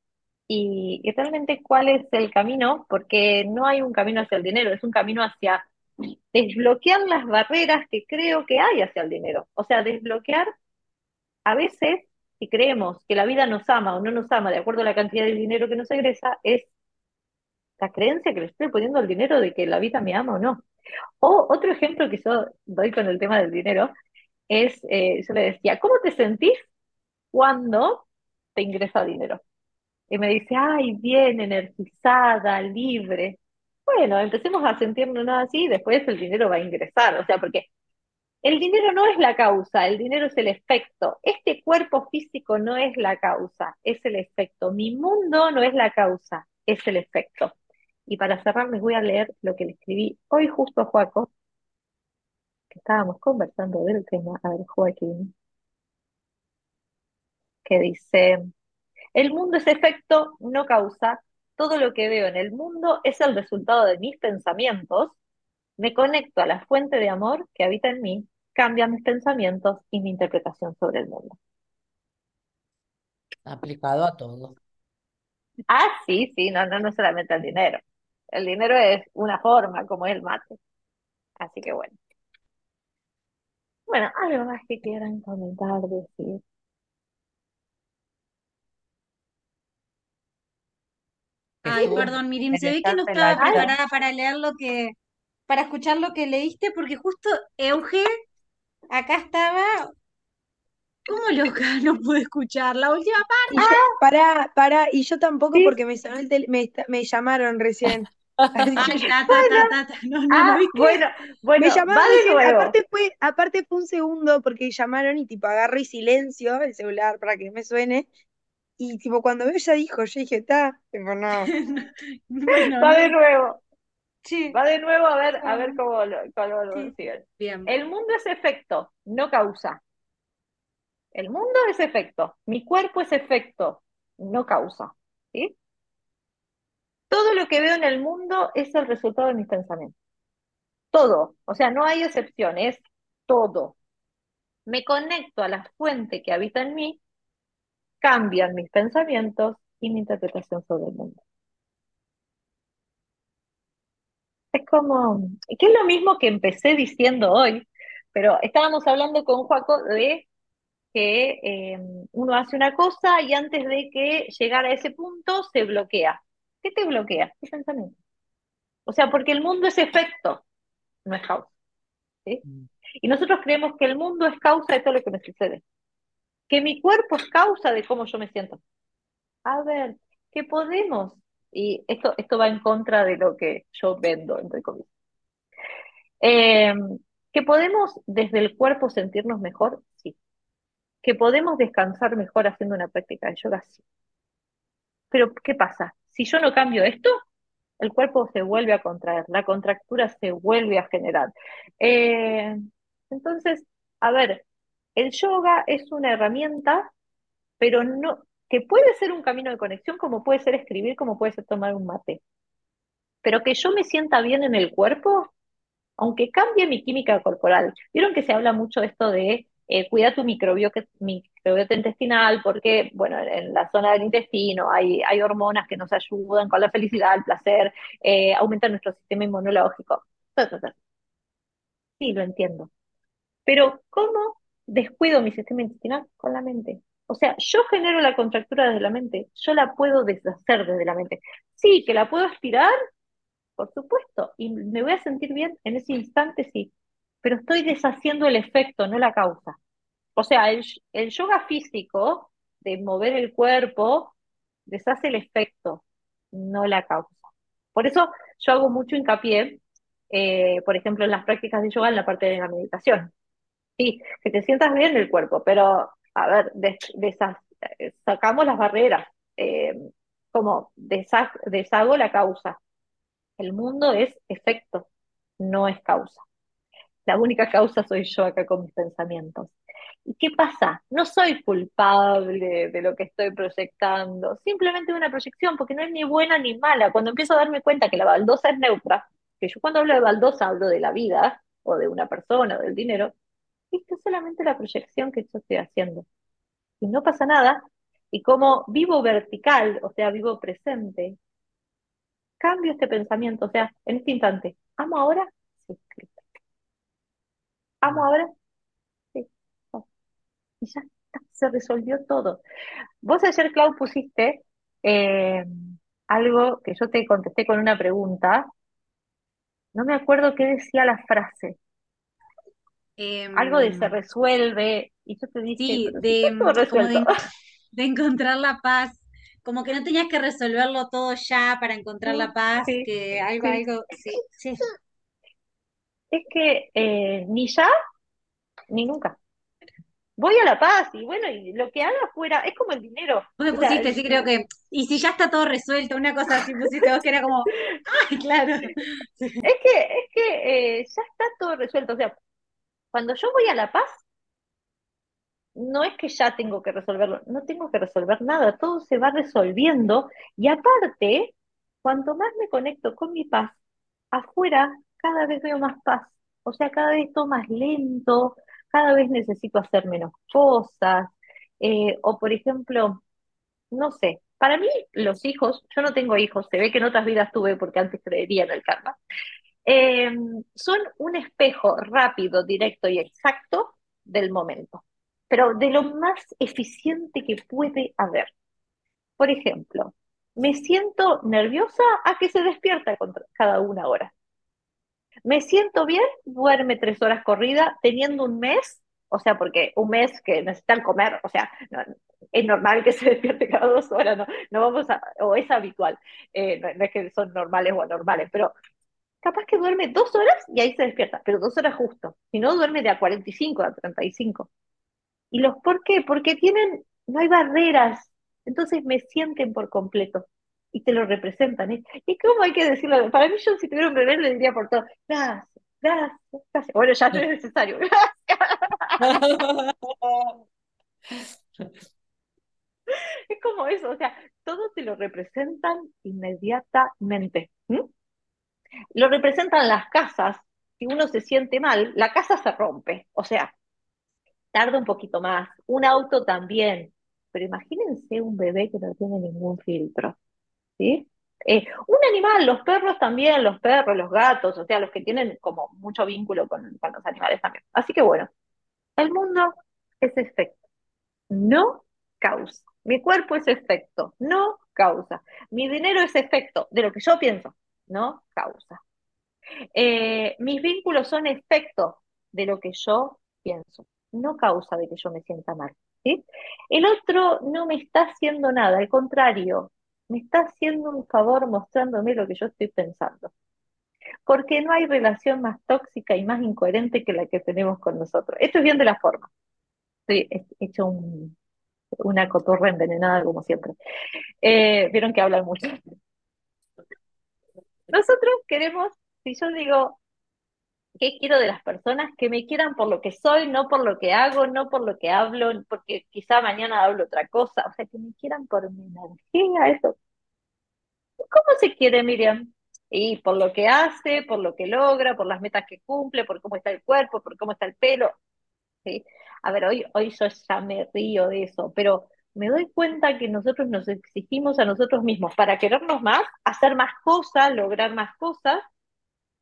[SPEAKER 1] y, realmente cuál es el camino, porque no hay un camino hacia el dinero, es un camino hacia desbloquear las barreras que creo que hay hacia el dinero. O sea, desbloquear a veces, si creemos que la vida nos ama o no nos ama de acuerdo a la cantidad de dinero que nos egresa, es la creencia que le estoy poniendo al dinero de que la vida me ama o no. O otro ejemplo que yo doy con el tema del dinero es, eh, yo le decía, ¿cómo te sentís cuando te ingresa dinero? Y me dice, ay, bien, energizada, libre. Bueno, empecemos a sentirnos así y después el dinero va a ingresar. O sea, porque el dinero no es la causa, el dinero es el efecto. Este cuerpo físico no es la causa, es el efecto. Mi mundo no es la causa, es el efecto. Y para cerrar les voy a leer lo que le escribí hoy justo a Joaco, estábamos conversando del tema, a ver, Joaquín, que dice, el mundo es efecto, no causa, todo lo que veo en el mundo es el resultado de mis pensamientos, me conecto a la fuente de amor que habita en mí, cambia mis pensamientos y mi interpretación sobre el mundo.
[SPEAKER 3] Aplicado a todo.
[SPEAKER 1] Ah, sí, sí, no, no, no solamente al dinero. El dinero es una forma, como es el mate. Así que bueno. Bueno, algo más que quieran comentar, decir.
[SPEAKER 2] Ay, perdón, Mirim, se ve que no estaba preparada para leer lo que, para escuchar lo que leíste, porque justo Euge acá estaba como loca, no pude escuchar la última parte.
[SPEAKER 4] para, para, y yo tampoco porque me, me, me llamaron recién.
[SPEAKER 1] Bueno, bueno,
[SPEAKER 4] me llamaron aparte fue, aparte fue un segundo porque llamaron y tipo agarré silencio el celular para que me suene. Y tipo cuando ella dijo, yo dije, está, tipo no.
[SPEAKER 1] Va de nuevo. Sí. Va de nuevo a ver, a ver cómo lo, cómo Bien. El mundo es efecto, no causa. El mundo es efecto, mi cuerpo es efecto, no causa. ¿sí? Todo lo que veo en el mundo es el resultado de mis pensamientos. Todo, o sea, no hay excepciones, todo. Me conecto a la fuente que habita en mí, cambian mis pensamientos y mi interpretación sobre el mundo. Es como, que es lo mismo que empecé diciendo hoy, pero estábamos hablando con Juaco de que eh, uno hace una cosa y antes de que llegara a ese punto se bloquea. ¿Qué te bloquea? ¿Qué pensamiento? O sea, porque el mundo es efecto, no es causa. Mm. Y nosotros creemos que el mundo es causa de todo lo que me sucede. Que mi cuerpo es causa de cómo yo me siento. A ver, ¿qué podemos? Y esto, esto va en contra de lo que yo vendo, entre comillas. Eh, ¿Que podemos desde el cuerpo sentirnos mejor? Sí que podemos descansar mejor haciendo una práctica de yoga, sí. Pero, ¿qué pasa? Si yo no cambio esto, el cuerpo se vuelve a contraer, la contractura se vuelve a generar. Eh, entonces, a ver, el yoga es una herramienta, pero no, que puede ser un camino de conexión, como puede ser escribir, como puede ser tomar un mate. Pero que yo me sienta bien en el cuerpo, aunque cambie mi química corporal. Vieron que se habla mucho esto de eh, cuida tu microbiota, intestinal porque, bueno, en la zona del intestino hay, hay hormonas que nos ayudan con la felicidad, el placer, eh, aumentan nuestro sistema inmunológico. Sí, lo entiendo. Pero ¿cómo descuido mi sistema intestinal? Con la mente. O sea, yo genero la contractura desde la mente, yo la puedo deshacer desde la mente. Sí, que la puedo aspirar, por supuesto, y me voy a sentir bien en ese instante, sí, pero estoy deshaciendo el efecto, no la causa. O sea, el, yoga físico de mover el cuerpo deshace el efecto, no la causa. Por eso yo hago mucho hincapié, eh, por ejemplo, en las prácticas de yoga en la parte de la meditación. Sí, que te sientas bien en el cuerpo, pero a ver, sacamos las barreras, eh, como deshago la causa. El mundo es efecto, no es causa. La única causa soy yo acá con mis pensamientos. ¿Y qué pasa? No soy culpable de lo que estoy proyectando, simplemente una proyección, porque no es ni buena ni mala. Cuando empiezo a darme cuenta que la baldosa es neutra, que yo cuando hablo de baldosa hablo de la vida, o de una persona, o del dinero, esto es solamente la proyección que yo estoy haciendo. Y no pasa nada, y como vivo vertical, o sea, vivo presente, cambio este pensamiento, o sea, en este instante, ¿amo ahora? Sí, ¿Amo ahora? Sí. Y ya está, se resolvió todo. Vos ayer, Clau, pusiste eh, algo que yo te contesté con una pregunta. No me acuerdo qué decía la frase. algo de se em, resuelve, y yo te dije,
[SPEAKER 2] sí, de, de, encontrar la paz como que no tenías que resolverlo todo ya para encontrar la paz, que algo, algo, sí, sí
[SPEAKER 1] es que eh, ni ya ni nunca. Voy a la paz y bueno, y lo que haga fuera es como el dinero.
[SPEAKER 2] Vos me pusiste, sí, creo que. Y si ya está todo resuelto, una cosa así pusiste vos que era como. ¡Ay, claro!
[SPEAKER 1] Es que, es que eh, ya está todo resuelto. O sea, cuando yo voy a la paz, no es que ya tengo que resolverlo, no tengo que resolver nada, todo se va resolviendo. Y aparte, cuanto más me conecto con mi paz, afuera cada vez veo más paz. O sea, cada vez todo más lento, cada vez necesito hacer menos cosas. Eh, o por ejemplo, no sé, para mí los hijos, yo no tengo hijos, se ve que en otras vidas tuve porque antes creería en el karma, em, son un espejo rápido, directo y exacto del momento, pero de lo más eficiente que puede haber. Por ejemplo, me siento nerviosa a que se despierta cada una hora. Me siento bien, duerme tres horas corrida, teniendo un mes, o sea, porque un mes que necesitan comer, o sea, es normal que se despierte cada dos horas, no, no vamos a, o es habitual, eh, no, es que son normales o anormales, pero capaz que duerme dos horas y ahí se despierta, pero dos horas justo, si no duerme de a 45 a 35. ¿Y los por qué? Porque tienen, no hay barreras, entonces me sienten por completo y te lo representan. ¿eh? ¿Y cómo hay que decirlo? Para mí, yo si tuviera un bebé le diría por todo, gracias, gracias, gracias. Bueno, ya no es necesario, gracias. es como eso, o sea, todo te lo representan inmediatamente. Lo representan las casas. Si uno se siente mal, la casa se rompe. O sea, tarda un poquito más. Un auto también. Pero imagínense un bebé que no tiene ningún filtro. ¿Sí? Eh, un animal, los perros también, los perros, los gatos, o sea, los que tienen como mucho vínculo con, los animales también. Así que bueno, el mundo es efecto, no causa. Mi cuerpo es efecto, no causa. Mi dinero es efecto de lo que yo pienso, no causa. Eh, mis vínculos son efecto de lo que yo pienso, no causa de que yo me sienta mal. ¿sí? El otro no me está haciendo nada, al contrario, me está haciendo un favor mostrándome lo que yo estoy pensando. Porque no hay relación más tóxica y más incoherente que la que tenemos con nosotros. Esto es bien de la forma. Estoy hecho una cotorra envenenada como siempre. Eh, vieron que hablan mucho. Nosotros queremos, si yo digo, ¿qué quiero de las personas? Que me quieran por lo que soy, no por lo que hago, no por lo que hablo, porque quizá mañana hablo otra cosa, o sea, que me quieran por mi energía, eso. ¿Cómo se quiere, Miriam? Y por lo que hace, por lo que logra, por las metas que cumple, por cómo está el cuerpo, por cómo está el pelo. ¿sí? A ver, hoy, hoy yo ya me río de eso, pero me doy cuenta que nosotros nos exigimos a nosotros mismos para querernos más, hacer más cosas, lograr más cosas,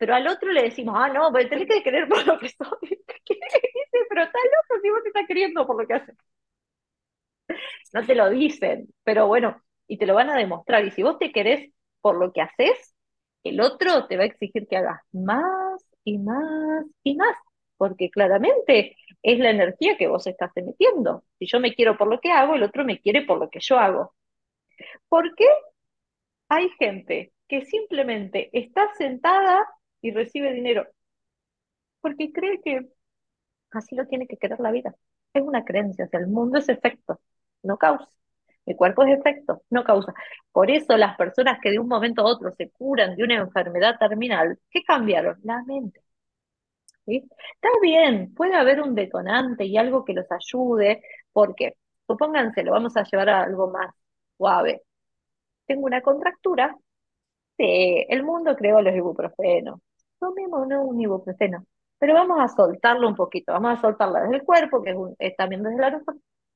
[SPEAKER 1] pero al otro le decimos, ah, no, pero tenés que querer por lo que soy. dice? Pero tal otro si vos te estás queriendo por lo que haces. No te lo dicen, pero bueno, y te lo van a demostrar. Y si vos te querés por lo que haces, el otro te va a exigir que hagas más y más y más, porque claramente es la energía que vos estás emitiendo. Si yo me quiero por lo que hago, el otro me quiere por lo que yo hago. ¿Por qué hay gente que simplemente está sentada y recibe dinero? Porque cree que así lo tiene que querer la vida. Es una creencia, o sea, el mundo es efecto, no causa. El cuerpo es efecto, no causa. Por eso las personas que de un momento a otro se curan de una enfermedad terminal, ¿qué cambiaron? La mente. Está bien, puede haber un detonante y algo que los ayude, porque, supónganse, lo vamos a llevar a algo más suave. Tengo una contractura, sí, el mundo creó los ibuprofenos. Tomémonos un ibuprofeno, pero vamos a soltarlo un poquito, vamos a soltarlo desde el cuerpo, que es, también desde la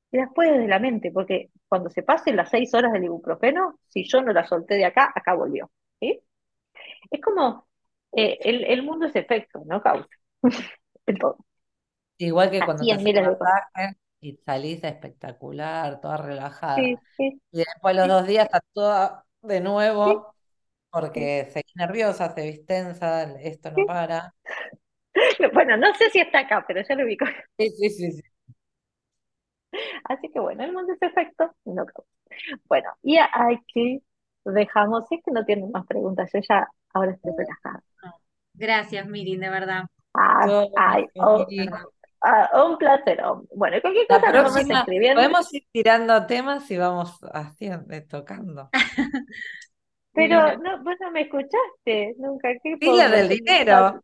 [SPEAKER 1] y después desde la mente, porque cuando se pasen las seis horas del ibuprofeno, si yo no la solté de acá, acá volvió. ¿sí? Es como, eh, el, el mundo es efecto, no causa.
[SPEAKER 3] Igual que cuando te y salís espectacular, toda relajada. Y después los dos días estás toda de nuevo porque seguís nerviosa, se viste tensa, esto no para.
[SPEAKER 1] Bueno, no sé si está acá, pero ya lo ubico.
[SPEAKER 3] Sí, sí, sí, sí.
[SPEAKER 1] Así que bueno, el mundo es efecto, no Bueno, y aquí dejamos, si es que no tienen más preguntas, yo ya ahora estoy relajada.
[SPEAKER 2] Gracias, Miri, de verdad.
[SPEAKER 1] Ay, oh, ah, un placer. Bueno, cualquier cosa nos vamos escribiendo.
[SPEAKER 3] Podemos ir tirando temas y vamos haciendo, eh, tocando.
[SPEAKER 1] Pero no, vos no me escuchaste nunca. ¿Qué
[SPEAKER 3] Dile del dinero.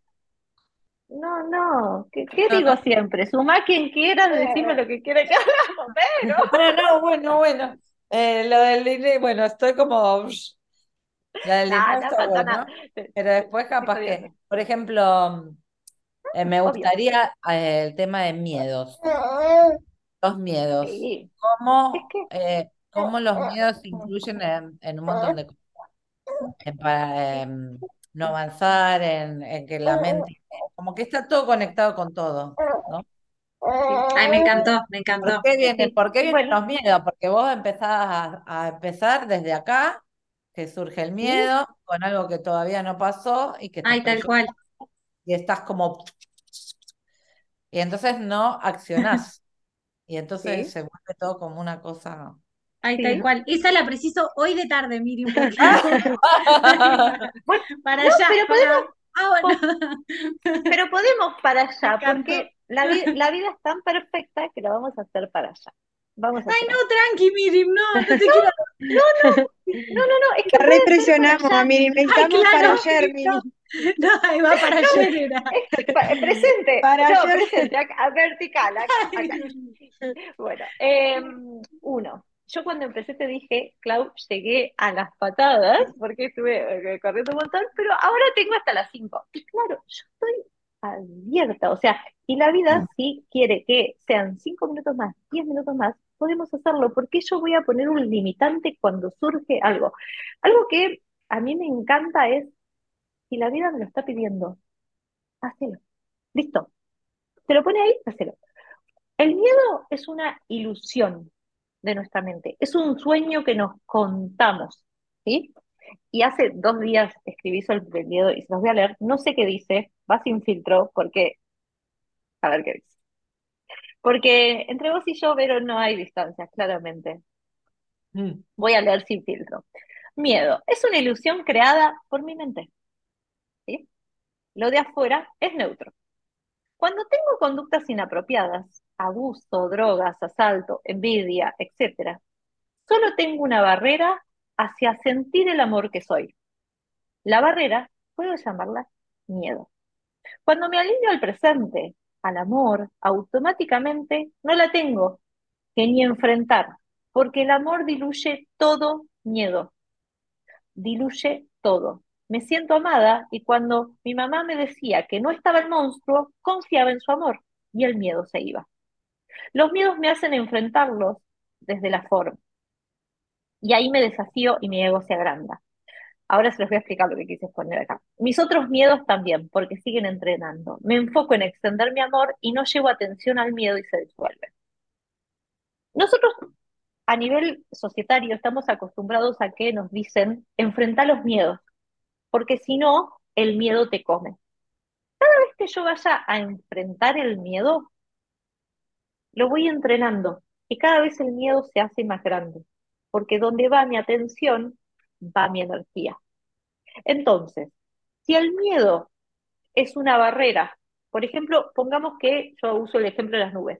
[SPEAKER 1] No, no, ¿qué, digo siempre? Suma quien quiera, decime lo que quiera que hagamos, pero.
[SPEAKER 3] No, no, bueno, bueno. Eh, lo del dinero, bueno, estoy como. La del dinero Pero después capaz que, por ejemplo, eh, me gustaría eh, el tema de miedos. Los miedos. Eh, ¿Cómo, los miedos se incluyen en, un montón de cosas? Para em, no avanzar, en, que la mente, como que está todo conectado con todo, ¿no?
[SPEAKER 2] Ay, me encantó, me encantó.
[SPEAKER 3] ¿Por qué, vienen los miedos? Porque vos empezás a, empezar desde acá, que surge el miedo, con algo que todavía no pasó y que
[SPEAKER 2] Ay, tal cual
[SPEAKER 3] y estás como... Y entonces no accionás. Y entonces se vuelve todo como una cosa.
[SPEAKER 2] Ahí tal cual. Esa la preciso hoy de tarde, Miriam. para allá.
[SPEAKER 1] Pero podemos, ah, pero podemos para allá, porque la, la vida es tan perfecta que la vamos a hacer para allá. Vamos
[SPEAKER 2] Ay, no, tranqui, Miriam, no, no te quiero.
[SPEAKER 1] No, no, no, no, no, es que.
[SPEAKER 4] La represionamos a Miriam, estamos para ayer, Miriam.
[SPEAKER 2] No, ahí va para ayer. Era.
[SPEAKER 1] presente, para ayer. presente, acá, vertical, acá, acá. Bueno, eh, uno. Yo cuando empecé te dije, Clau, llegué a las patadas, porque estuve eh, corriendo un montón, pero ahora tengo hasta las cinco. Y claro, yo estoy abierta, o sea, y la vida mm. si quiere que sean cinco minutos más, diez minutos más, podemos hacerlo, porque yo voy a poner un limitante cuando surge algo. Algo que a mí me encanta es, si la vida me lo está pidiendo, hacelo. Listo. Te lo pone ahí, hacelo. El miedo es una ilusión de nuestra mente, es un sueño que nos contamos, ¿sí? Y hace dos días escribí sobre el miedo y se los voy a leer, no sé qué dice, va sin filtro, porque, a ver qué dice. Porque entre vos y yo, Vero, no hay distancias, claramente. Mm. Voy a leer sin filtro. Miedo. Es una ilusión creada por mi mente. ¿Sí? Lo de afuera es neutro. Cuando tengo conductas inapropiadas, abuso, drogas, asalto, envidia, etc., solo tengo una barrera hacia sentir el amor que soy. La barrera puedo llamarla miedo. Cuando me alineo al presente, al amor, automáticamente no la tengo que ni enfrentar, porque el amor diluye todo miedo, diluye todo. Me siento amada y cuando mi mamá me decía que no estaba el monstruo, confiaba en su amor y el miedo se iba. Los miedos me hacen enfrentarlos desde la forma. Y ahí me desafío y mi ego se agranda. Ahora se los voy a explicar lo que quise poner acá. Mis otros miedos también, porque siguen entrenando. Me enfoco en extender mi amor y no llevo atención al miedo y se disuelve. Nosotros a nivel societario estamos acostumbrados a que nos dicen enfrenta los miedos, porque si no, el miedo te come. Cada vez que yo vaya a enfrentar el miedo, lo voy entrenando y cada vez el miedo se hace más grande, porque donde va mi atención, va mi energía. Entonces, si el miedo es una barrera, por ejemplo, pongamos que yo uso el ejemplo de las nubes,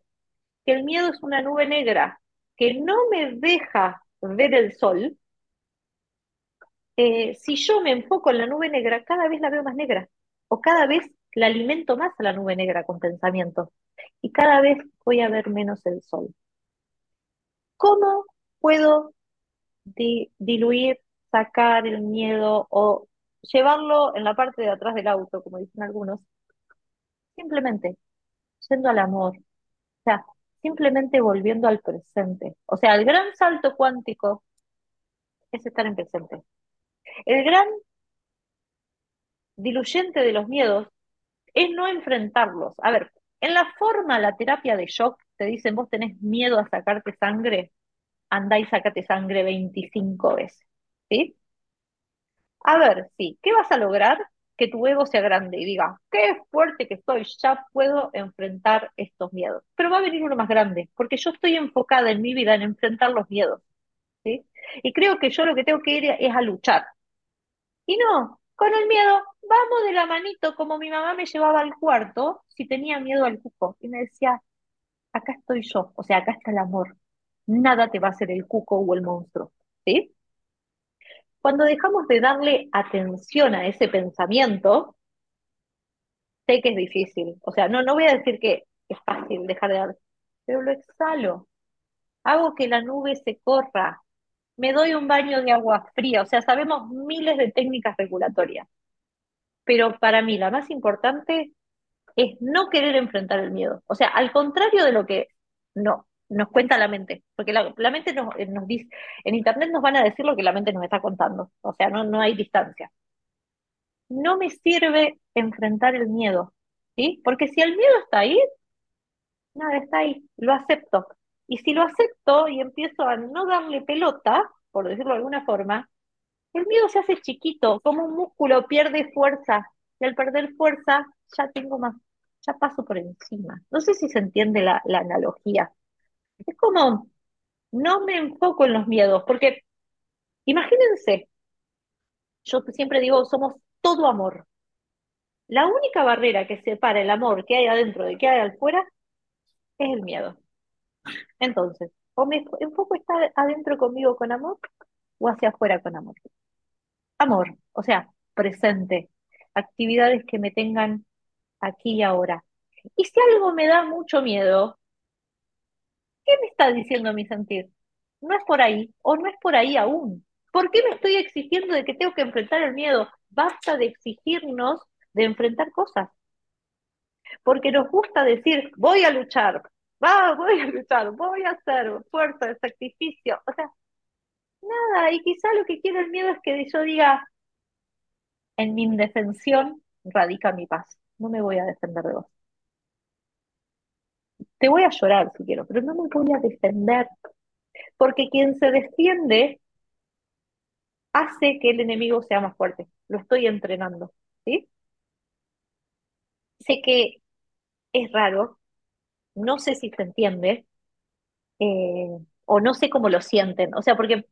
[SPEAKER 1] que el miedo es una nube negra que no me deja ver el sol, eh, si yo me enfoco en la nube negra, cada vez la veo más negra, o cada vez la alimento más a la nube negra con pensamientos, y cada vez voy a ver menos el sol. ¿Cómo puedo diluir sacar el miedo o llevarlo en la parte de atrás del auto, como dicen algunos, simplemente yendo al amor, o sea, simplemente volviendo al presente. O sea, el gran salto cuántico es estar en presente. El gran diluyente de los miedos es no enfrentarlos. A ver, en la forma, la terapia de shock, te dicen, vos tenés miedo a sacarte sangre, andá y sacate sangre 25 veces. ¿sí? A ver, sí, ¿qué vas a lograr? Que tu ego sea grande y diga, qué fuerte que estoy, ya puedo enfrentar estos miedos. Pero va a venir uno más grande, porque yo estoy enfocada en mi vida en enfrentar los miedos. ¿sí? Y creo que yo lo que tengo que ir es a luchar. Y no, con el miedo, vamos de la manito, como mi mamá me llevaba al cuarto si tenía miedo al cuco. Y me decía, acá estoy yo, o sea, acá está el amor. Nada te va a hacer el cuco o el monstruo. ¿Sí? Cuando dejamos de darle atención a ese pensamiento, sé que es difícil. O sea, no, no voy a decir que es fácil dejar de dar, pero lo exhalo. Hago que la nube se corra. Me doy un baño de agua fría. O sea, sabemos miles de técnicas regulatorias. Pero para mí la más importante es no querer enfrentar el miedo. O sea, al contrario de lo que no, nos cuenta la mente, porque la, mente eh, nos, dice, en internet nos van a decir lo que la mente nos está contando, o sea, no, no hay distancia. No me sirve enfrentar el miedo, ¿sí? Porque si el miedo está ahí, nada, está ahí, lo acepto. Y si lo acepto y empiezo a no darle pelota, por decirlo de alguna forma, el miedo se hace chiquito, como un músculo pierde fuerza, y al perder fuerza ya tengo más, ya paso por encima. No sé si se entiende la analogía. Es como, no me enfoco en los miedos, porque imagínense, yo siempre digo, somos todo amor. La única barrera que separa el amor que hay adentro de que hay afuera es el miedo. Entonces, o me enfoco está adentro conmigo con amor o hacia afuera con amor. Amor, o sea, presente, actividades que me tengan aquí y ahora. Y si algo me da mucho miedo, ¿qué me está diciendo mi sentir? No es por ahí o no es por ahí aún. ¿Por qué me estoy exigiendo de que tengo que enfrentar el miedo? Basta de exigirnos de enfrentar cosas. Porque nos gusta decir, voy a luchar, va, voy a luchar, voy a hacer fuerza, de sacrificio. O sea, nada, y quizá lo que quiere el miedo es que yo diga, en mi indefensión radica mi paz. No me voy a defender de vos. Te voy a llorar si quiero, pero no me voy a defender. Porque quien se defiende hace que el enemigo sea más fuerte. Lo estoy entrenando. ¿sí? Sé que es raro, no sé si se entiende, eh, o no sé cómo lo sienten. O sea, porque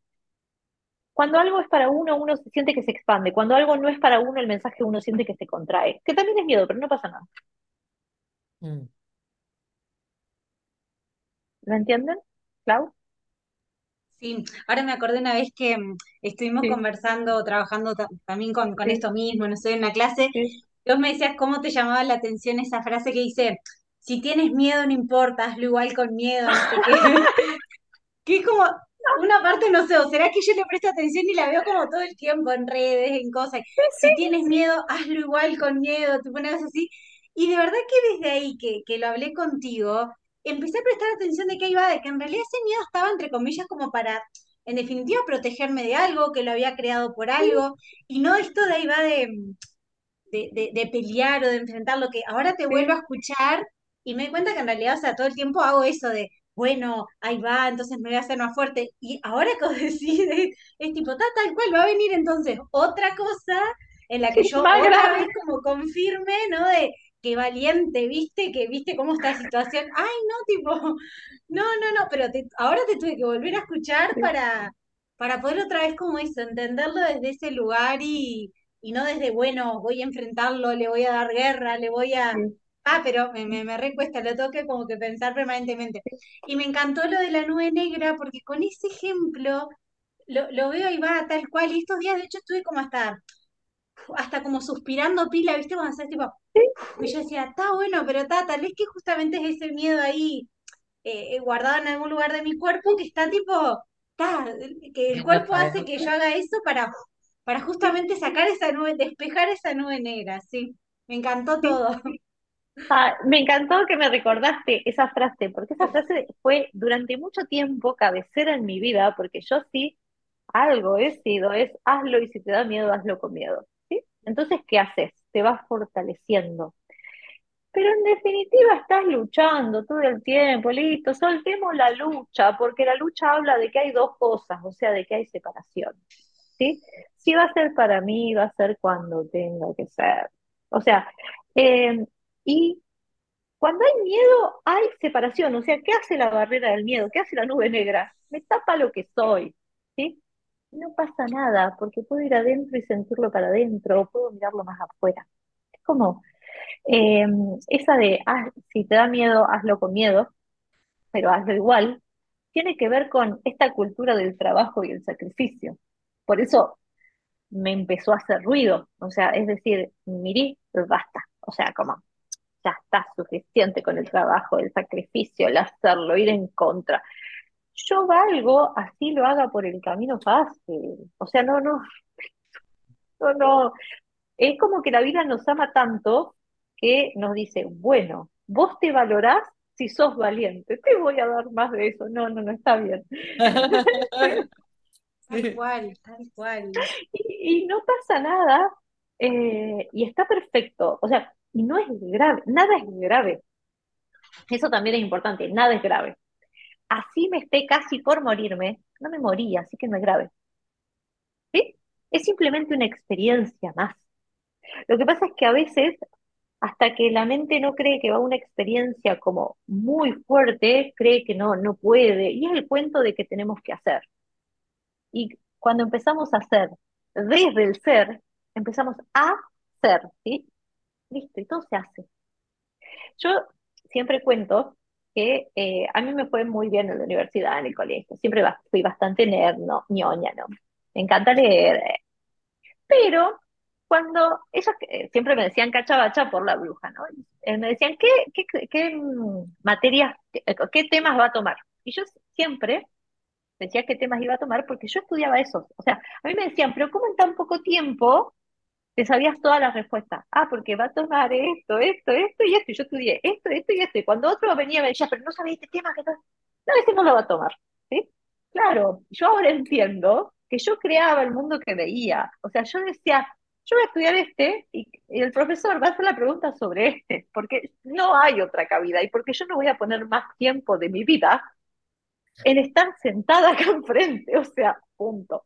[SPEAKER 1] cuando algo es para uno, uno siente que se expande. Cuando algo no es para uno, el mensaje uno siente que se contrae. Que también es miedo, pero no pasa nada. Mm. ¿Lo entienden, Clau?
[SPEAKER 2] Sí, ahora me acordé una vez que mm, estuvimos conversando, trabajando también con, esto mismo, no sé, en la clase. Vos me decías cómo te llamaba la atención esa frase que dice, si tienes miedo no importa, hazlo igual con miedo, no que es como, una parte no sé, o será que yo le presto atención y la veo como todo el tiempo en redes, en cosas. Si tienes miedo, hazlo igual con miedo, te pones así. Y de verdad que desde ahí que, que lo hablé contigo, empecé a prestar atención de qué iba, de que en realidad ese miedo estaba entre comillas como para, en definitiva, protegerme de algo, que lo había creado por algo, y no esto de ahí va de, de, de, pelear o de enfrentar lo que ahora te vuelvo a escuchar y me doy cuenta que en realidad, o sea, todo el tiempo hago eso de, bueno, ahí va, entonces me voy a hacer más fuerte. Y ahora que decís, es, tipo, tal, tal cual, va a venir entonces otra cosa en la que yo otra vez como confirme, ¿no? De qué valiente, viste, que viste cómo está la situación. Ay, no, tipo, no, no, no, pero ahora te tuve que volver a escuchar para, para poder otra vez como eso, entenderlo desde ese lugar y, y no desde, bueno, voy a enfrentarlo, le voy a dar guerra, le voy a... Ah, pero me, me, me recuesta, lo tengo que como que pensar permanentemente. Y me encantó lo de la nube negra porque con ese ejemplo lo, lo veo y va tal cual. Y estos días, de hecho, estuve como hasta, hasta como suspirando pila, ¿viste? Cuando haces tipo... Y yo decía, está bueno, pero está, tal vez que justamente es ese miedo ahí eh, guardado en algún lugar de mi cuerpo que está tipo, está, que el cuerpo hace que yo haga eso para para justamente sacar esa nube, despejar esa nube negra, sí. Me encantó todo.
[SPEAKER 1] Ah, me encantó que me recordaste esa frase, porque esa frase fue durante mucho tiempo cabecera en mi vida, porque yo sí algo he sido, es hazlo y si te da miedo, hazlo con miedo. ¿sí? Entonces, ¿qué haces? Te vas fortaleciendo. Pero en definitiva estás luchando todo el tiempo, listo, soltemos la lucha, porque la lucha habla de que hay dos cosas, o sea, de que hay separación. ¿sí? Si va a ser para mí, va a ser cuando tenga que ser. O sea, eh, y cuando hay miedo, hay separación. O sea, ¿qué hace la barrera del miedo? ¿Qué hace la nube negra? Me tapa lo que soy, ¿sí? No pasa nada, porque puedo ir adentro y sentirlo para adentro, o puedo mirarlo más afuera. Es como eh, esa de, ah, si te da miedo, hazlo con miedo, pero hazlo igual, tiene que ver con esta cultura del trabajo y el sacrificio. Por eso me empezó a hacer ruido, o sea, es decir, mirí, basta, o sea, como ya está suficiente con el trabajo, el sacrificio, el hacerlo, ir en contra. Yo valgo, así lo haga por el camino fácil, o sea, no, no, no, no, es como que la vida nos ama tanto que nos dice, bueno, vos te valorás si sos valiente, te voy a dar más de eso, no, no, no está bien.
[SPEAKER 2] Tal cual, tal cual.
[SPEAKER 1] Y, no pasa nada, eh, y está perfecto. O sea, y no es grave, nada es grave. Eso también es importante, nada es grave. Así me esté casi por morirme, no me morí, así que no es grave. ¿Sí? Es simplemente una experiencia más. Lo que pasa es que a veces hasta que la mente no cree que va a una experiencia como muy fuerte, cree que no, no puede. Y es el cuento de que tenemos que hacer. Y cuando empezamos a hacer desde el ser, empezamos a ser, ¿sí? Listo, y todo se hace. Yo siempre cuento que eh, a mí me fue muy bien en la universidad, en el colegio. Siempre fui bastante nerd, no, ñoña, ¿no? Me encanta leer. Eh. Pero cuando ellos eh, siempre me decían cachabacha por la bruja, ¿no? me decían, ¿qué, qué, qué mm, materias, qué, temas va a tomar? Y yo siempre decía qué temas iba a tomar porque yo estudiaba esos. O sea, a mí me decían, pero ¿cómo en tan poco tiempo te sabías todas las respuestas? Ah, porque va a tomar esto, esto, esto y esto. Y yo estudié esto, esto y esto. Y cuando otro venía me decía, pero no sabía este tema, que no, no, ese no lo va a tomar. ¿Sí? Claro, yo ahora entiendo que yo creaba el mundo que veía. O sea, yo decía, yo voy a estudiar este y, el profesor va a hacer la pregunta sobre este, porque no hay otra cabida y porque yo no voy a poner más tiempo de mi vida en estar sentada acá enfrente, o sea, punto.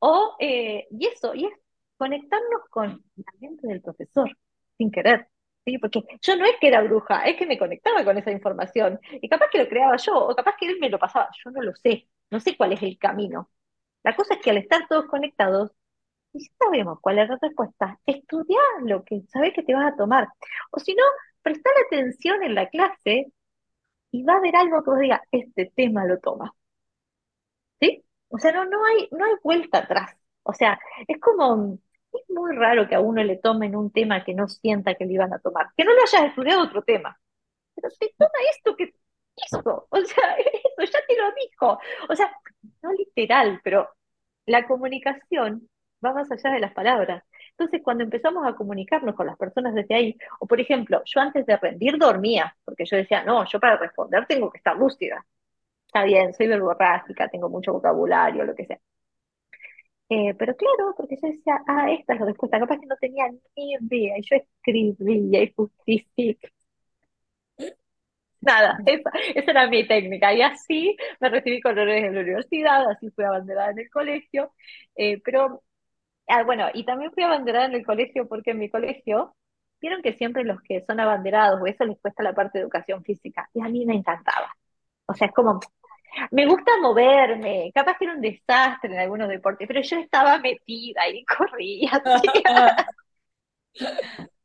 [SPEAKER 1] O, eh, y eso, y es conectarnos con la mente del profesor, sin querer, ¿sí? Porque yo no es que era bruja, es que me conectaba con esa información, y capaz que lo creaba yo, o capaz que él me lo pasaba, yo no lo sé, no sé cuál es el camino. La cosa es que al estar todos conectados, y sabemos cuál es la respuesta, estudiar lo que sabes que te vas a tomar. O si no, prestar atención en la clase y va a haber algo que vos diga, este tema lo toma. ¿Sí? O sea, no, no, hay, no hay vuelta atrás. O sea, es como, es muy raro que a uno le tomen un tema que no sienta que le iban a tomar. Que no le hayas estudiado otro tema. Pero te toma esto que, esto, o sea, eso ya te lo dijo. O sea, no literal, pero la comunicación va más allá de las palabras. Entonces, cuando empezamos a comunicarnos con las personas desde ahí, o por ejemplo, yo antes de rendir dormía, porque yo decía, no, yo para responder tengo que estar lúcida. Está bien, soy verborrágica, tengo mucho vocabulario, lo que sea. Eh, pero claro, porque yo decía, ah, esta es la respuesta, capaz que no tenía ni idea, y yo escribía y justifiqué. Nada, esa, esa, era mi técnica. Y así me recibí con honores en la universidad, así fui abanderada en el colegio. Eh, pero Ah, bueno, y también fui abanderada en el colegio porque en mi colegio, vieron que siempre los que son abanderados o eso les cuesta la parte de educación física, y a mí me encantaba. O sea, es como, me gusta moverme, capaz que era un desastre en algunos deportes, pero yo estaba metida y corría.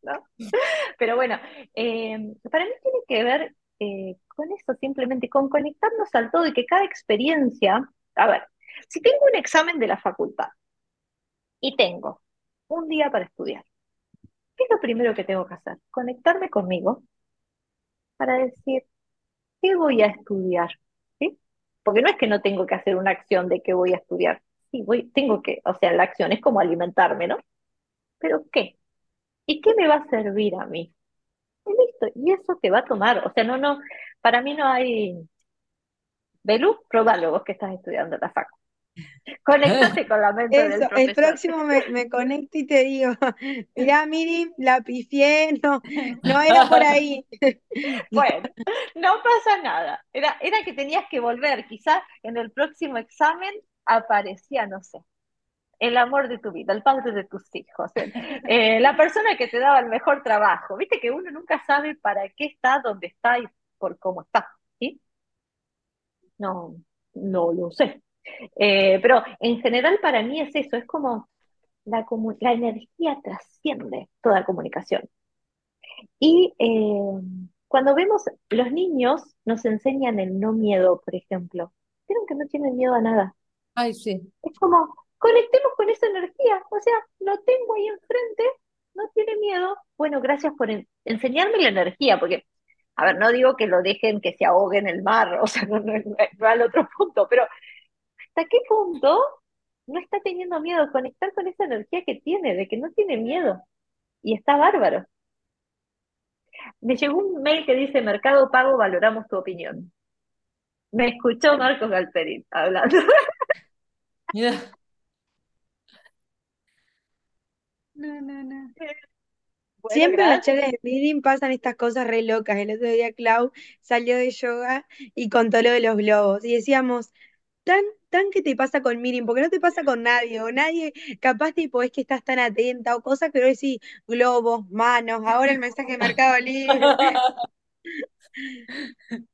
[SPEAKER 1] Pero bueno, eh, para mí tiene que ver eh, con eso, simplemente con conectarnos al todo y que cada experiencia, a ver, si tengo un examen de la facultad, y tengo un día para estudiar. ¿Qué es lo primero que tengo que hacer? Conectarme conmigo para decir, ¿qué voy a estudiar? Porque no es que no tengo que hacer una acción de qué voy a estudiar. Sí, voy, tengo que, o sea, la acción es como alimentarme, ¿no? Pero ¿qué? ¿Y qué me va a servir a mí? Y listo, y eso te va a tomar. O sea, no, no, para mí no hay. Belú, probalo vos que estás estudiando la facu. Conectate con la mente del profesor.
[SPEAKER 4] El próximo me, me, conecto y te digo, mirá, Miri, la pifié, no, no era por ahí.
[SPEAKER 1] Bueno, no pasa nada. Era, era que tenías que volver. Quizás en el próximo examen aparecía, no sé, el amor de tu vida, el padre de tus hijos, eh, la persona que te daba el mejor trabajo. Viste que uno nunca sabe para qué está, dónde está y por cómo está. ¿sí? No, no lo sé. Eh, pero en general para mí es eso, es como la, la energía trasciende toda comunicación. Y eh, cuando vemos, los niños nos enseñan el no miedo, por ejemplo. Vieron que no tienen miedo a nada.
[SPEAKER 3] Ay, sí.
[SPEAKER 1] Es como, conectemos con esa energía. O sea, lo tengo ahí enfrente, no tiene miedo. Bueno, gracias por enseñarme la energía, porque, a ver, no digo que lo dejen que se ahogue en el mar, o sea, no, no, no al otro punto, pero ¿hasta qué punto no está teniendo miedo? Conectar con esa energía que tiene, de que no tiene miedo. Y está bárbaro. Me llegó un mail que dice, Mercado Pago, valoramos tu opinión. Me escuchó Marcos Galperín hablando.
[SPEAKER 2] No, no, no.
[SPEAKER 4] Siempre en las charlas de meeting pasan estas cosas re locas. El otro día Clau salió de yoga y contó lo de los globos. Y decíamos, tan tan que te pasa con Mirim, porque no te pasa con nadie, o nadie, capaz tipo es que estás tan atenta, o cosas que no decís, globos, manos, ahora el mensaje de Mercado Libre.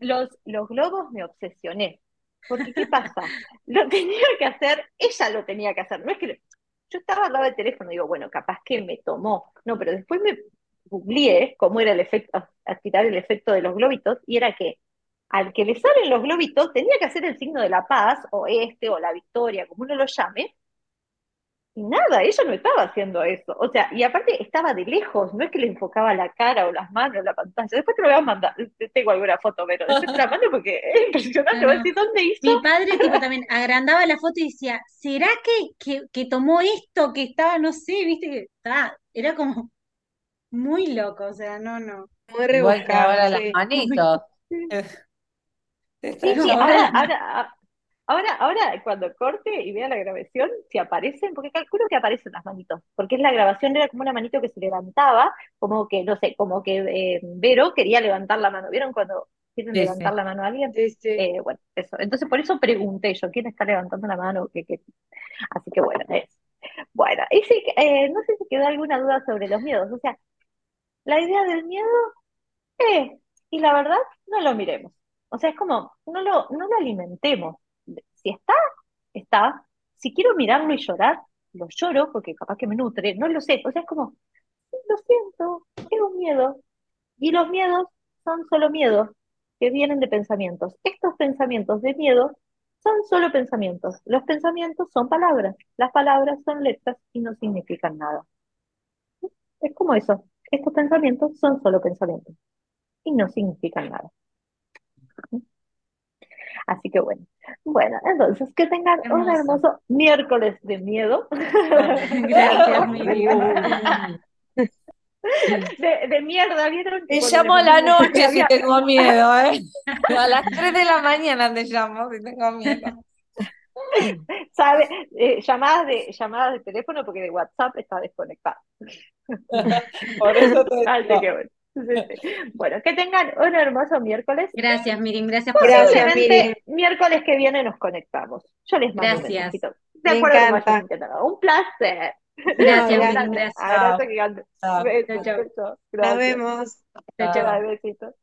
[SPEAKER 1] los, los globos me obsesioné. Porque, ¿qué pasa? Lo tenía que hacer, ella lo tenía que hacer. No es que yo estaba al lado del teléfono y digo, bueno, capaz que me tomó. No, pero después me googleé cómo era el efecto, a quitar el efecto de los globitos, y era que al que le salen los globitos tenía que hacer el signo de la paz, o este, o la victoria, como uno lo llame, y nada, ella no estaba haciendo eso. O sea, y aparte estaba de lejos, no es que le enfocaba la cara o las manos, la pantalla. Después te lo voy a mandar, tengo alguna foto, pero después te la mando porque es impresionante. Voy a decir, ¿dónde hizo?
[SPEAKER 2] Mi padre tipo también agrandaba la foto y decía, ¿será que, que, tomó esto, que estaba, no sé, viste, que estaba, era como muy loco, o sea, no, no.
[SPEAKER 3] Muy rebuscado. ahora las manitos.
[SPEAKER 1] Sí, sí, ahora, ahora, Ahora, ahora cuando corte y vea la grabación, si aparecen, porque calculo que aparecen las manitos, porque es la grabación era como una manito que se levantaba, como que, no sé, como que eh, Vero quería levantar la mano. ¿Vieron cuando quieren levantar la mano a alguien? Eh, bueno, eso. Entonces por eso pregunté yo, ¿quién está levantando la mano? ¿Qué, Así que bueno, es. Bueno, y sí, eh, no sé si quedó alguna duda sobre los miedos. O sea, la idea del miedo, eh, y la verdad, no lo miremos. O sea, es como, no lo, no lo alimentemos si está, está. Si quiero mirarlo y llorar, lo lloro porque capaz que me nutre, no lo sé. O sea, es como, lo siento, es un miedo. Y los miedos son solo miedos que vienen de pensamientos. Estos pensamientos de miedo son solo pensamientos. Los pensamientos son palabras. Las palabras son letras y no significan nada. Es como eso. Estos pensamientos son solo pensamientos y no significan nada. Así que bueno. Bueno, entonces que tengan un hermoso miércoles de miedo.
[SPEAKER 2] Gracias, mi vida.
[SPEAKER 1] De, de, mierda, ¿vieron?
[SPEAKER 3] Te llamo a la noche si tengo miedo, ¿eh? A las 3 de la mañana te llamo si tengo miedo.
[SPEAKER 1] ¿Sabe? Eh, llamadas, de, llamadas de teléfono porque de WhatsApp está desconectado.
[SPEAKER 3] Por eso te Así
[SPEAKER 1] que bueno. Bueno, que tengan un hermoso miércoles.
[SPEAKER 2] Gracias, Mirim, gracias
[SPEAKER 1] por Gracias, Mirim. Miércoles que viene nos conectamos. Yo les mando
[SPEAKER 2] gracias. un
[SPEAKER 1] De
[SPEAKER 2] Me
[SPEAKER 1] encanta. Un placer.
[SPEAKER 2] Gracias, Mirim, gracias.
[SPEAKER 1] Abrazo gigante.
[SPEAKER 4] Nos vemos.
[SPEAKER 1] Chao, chao. Besitos.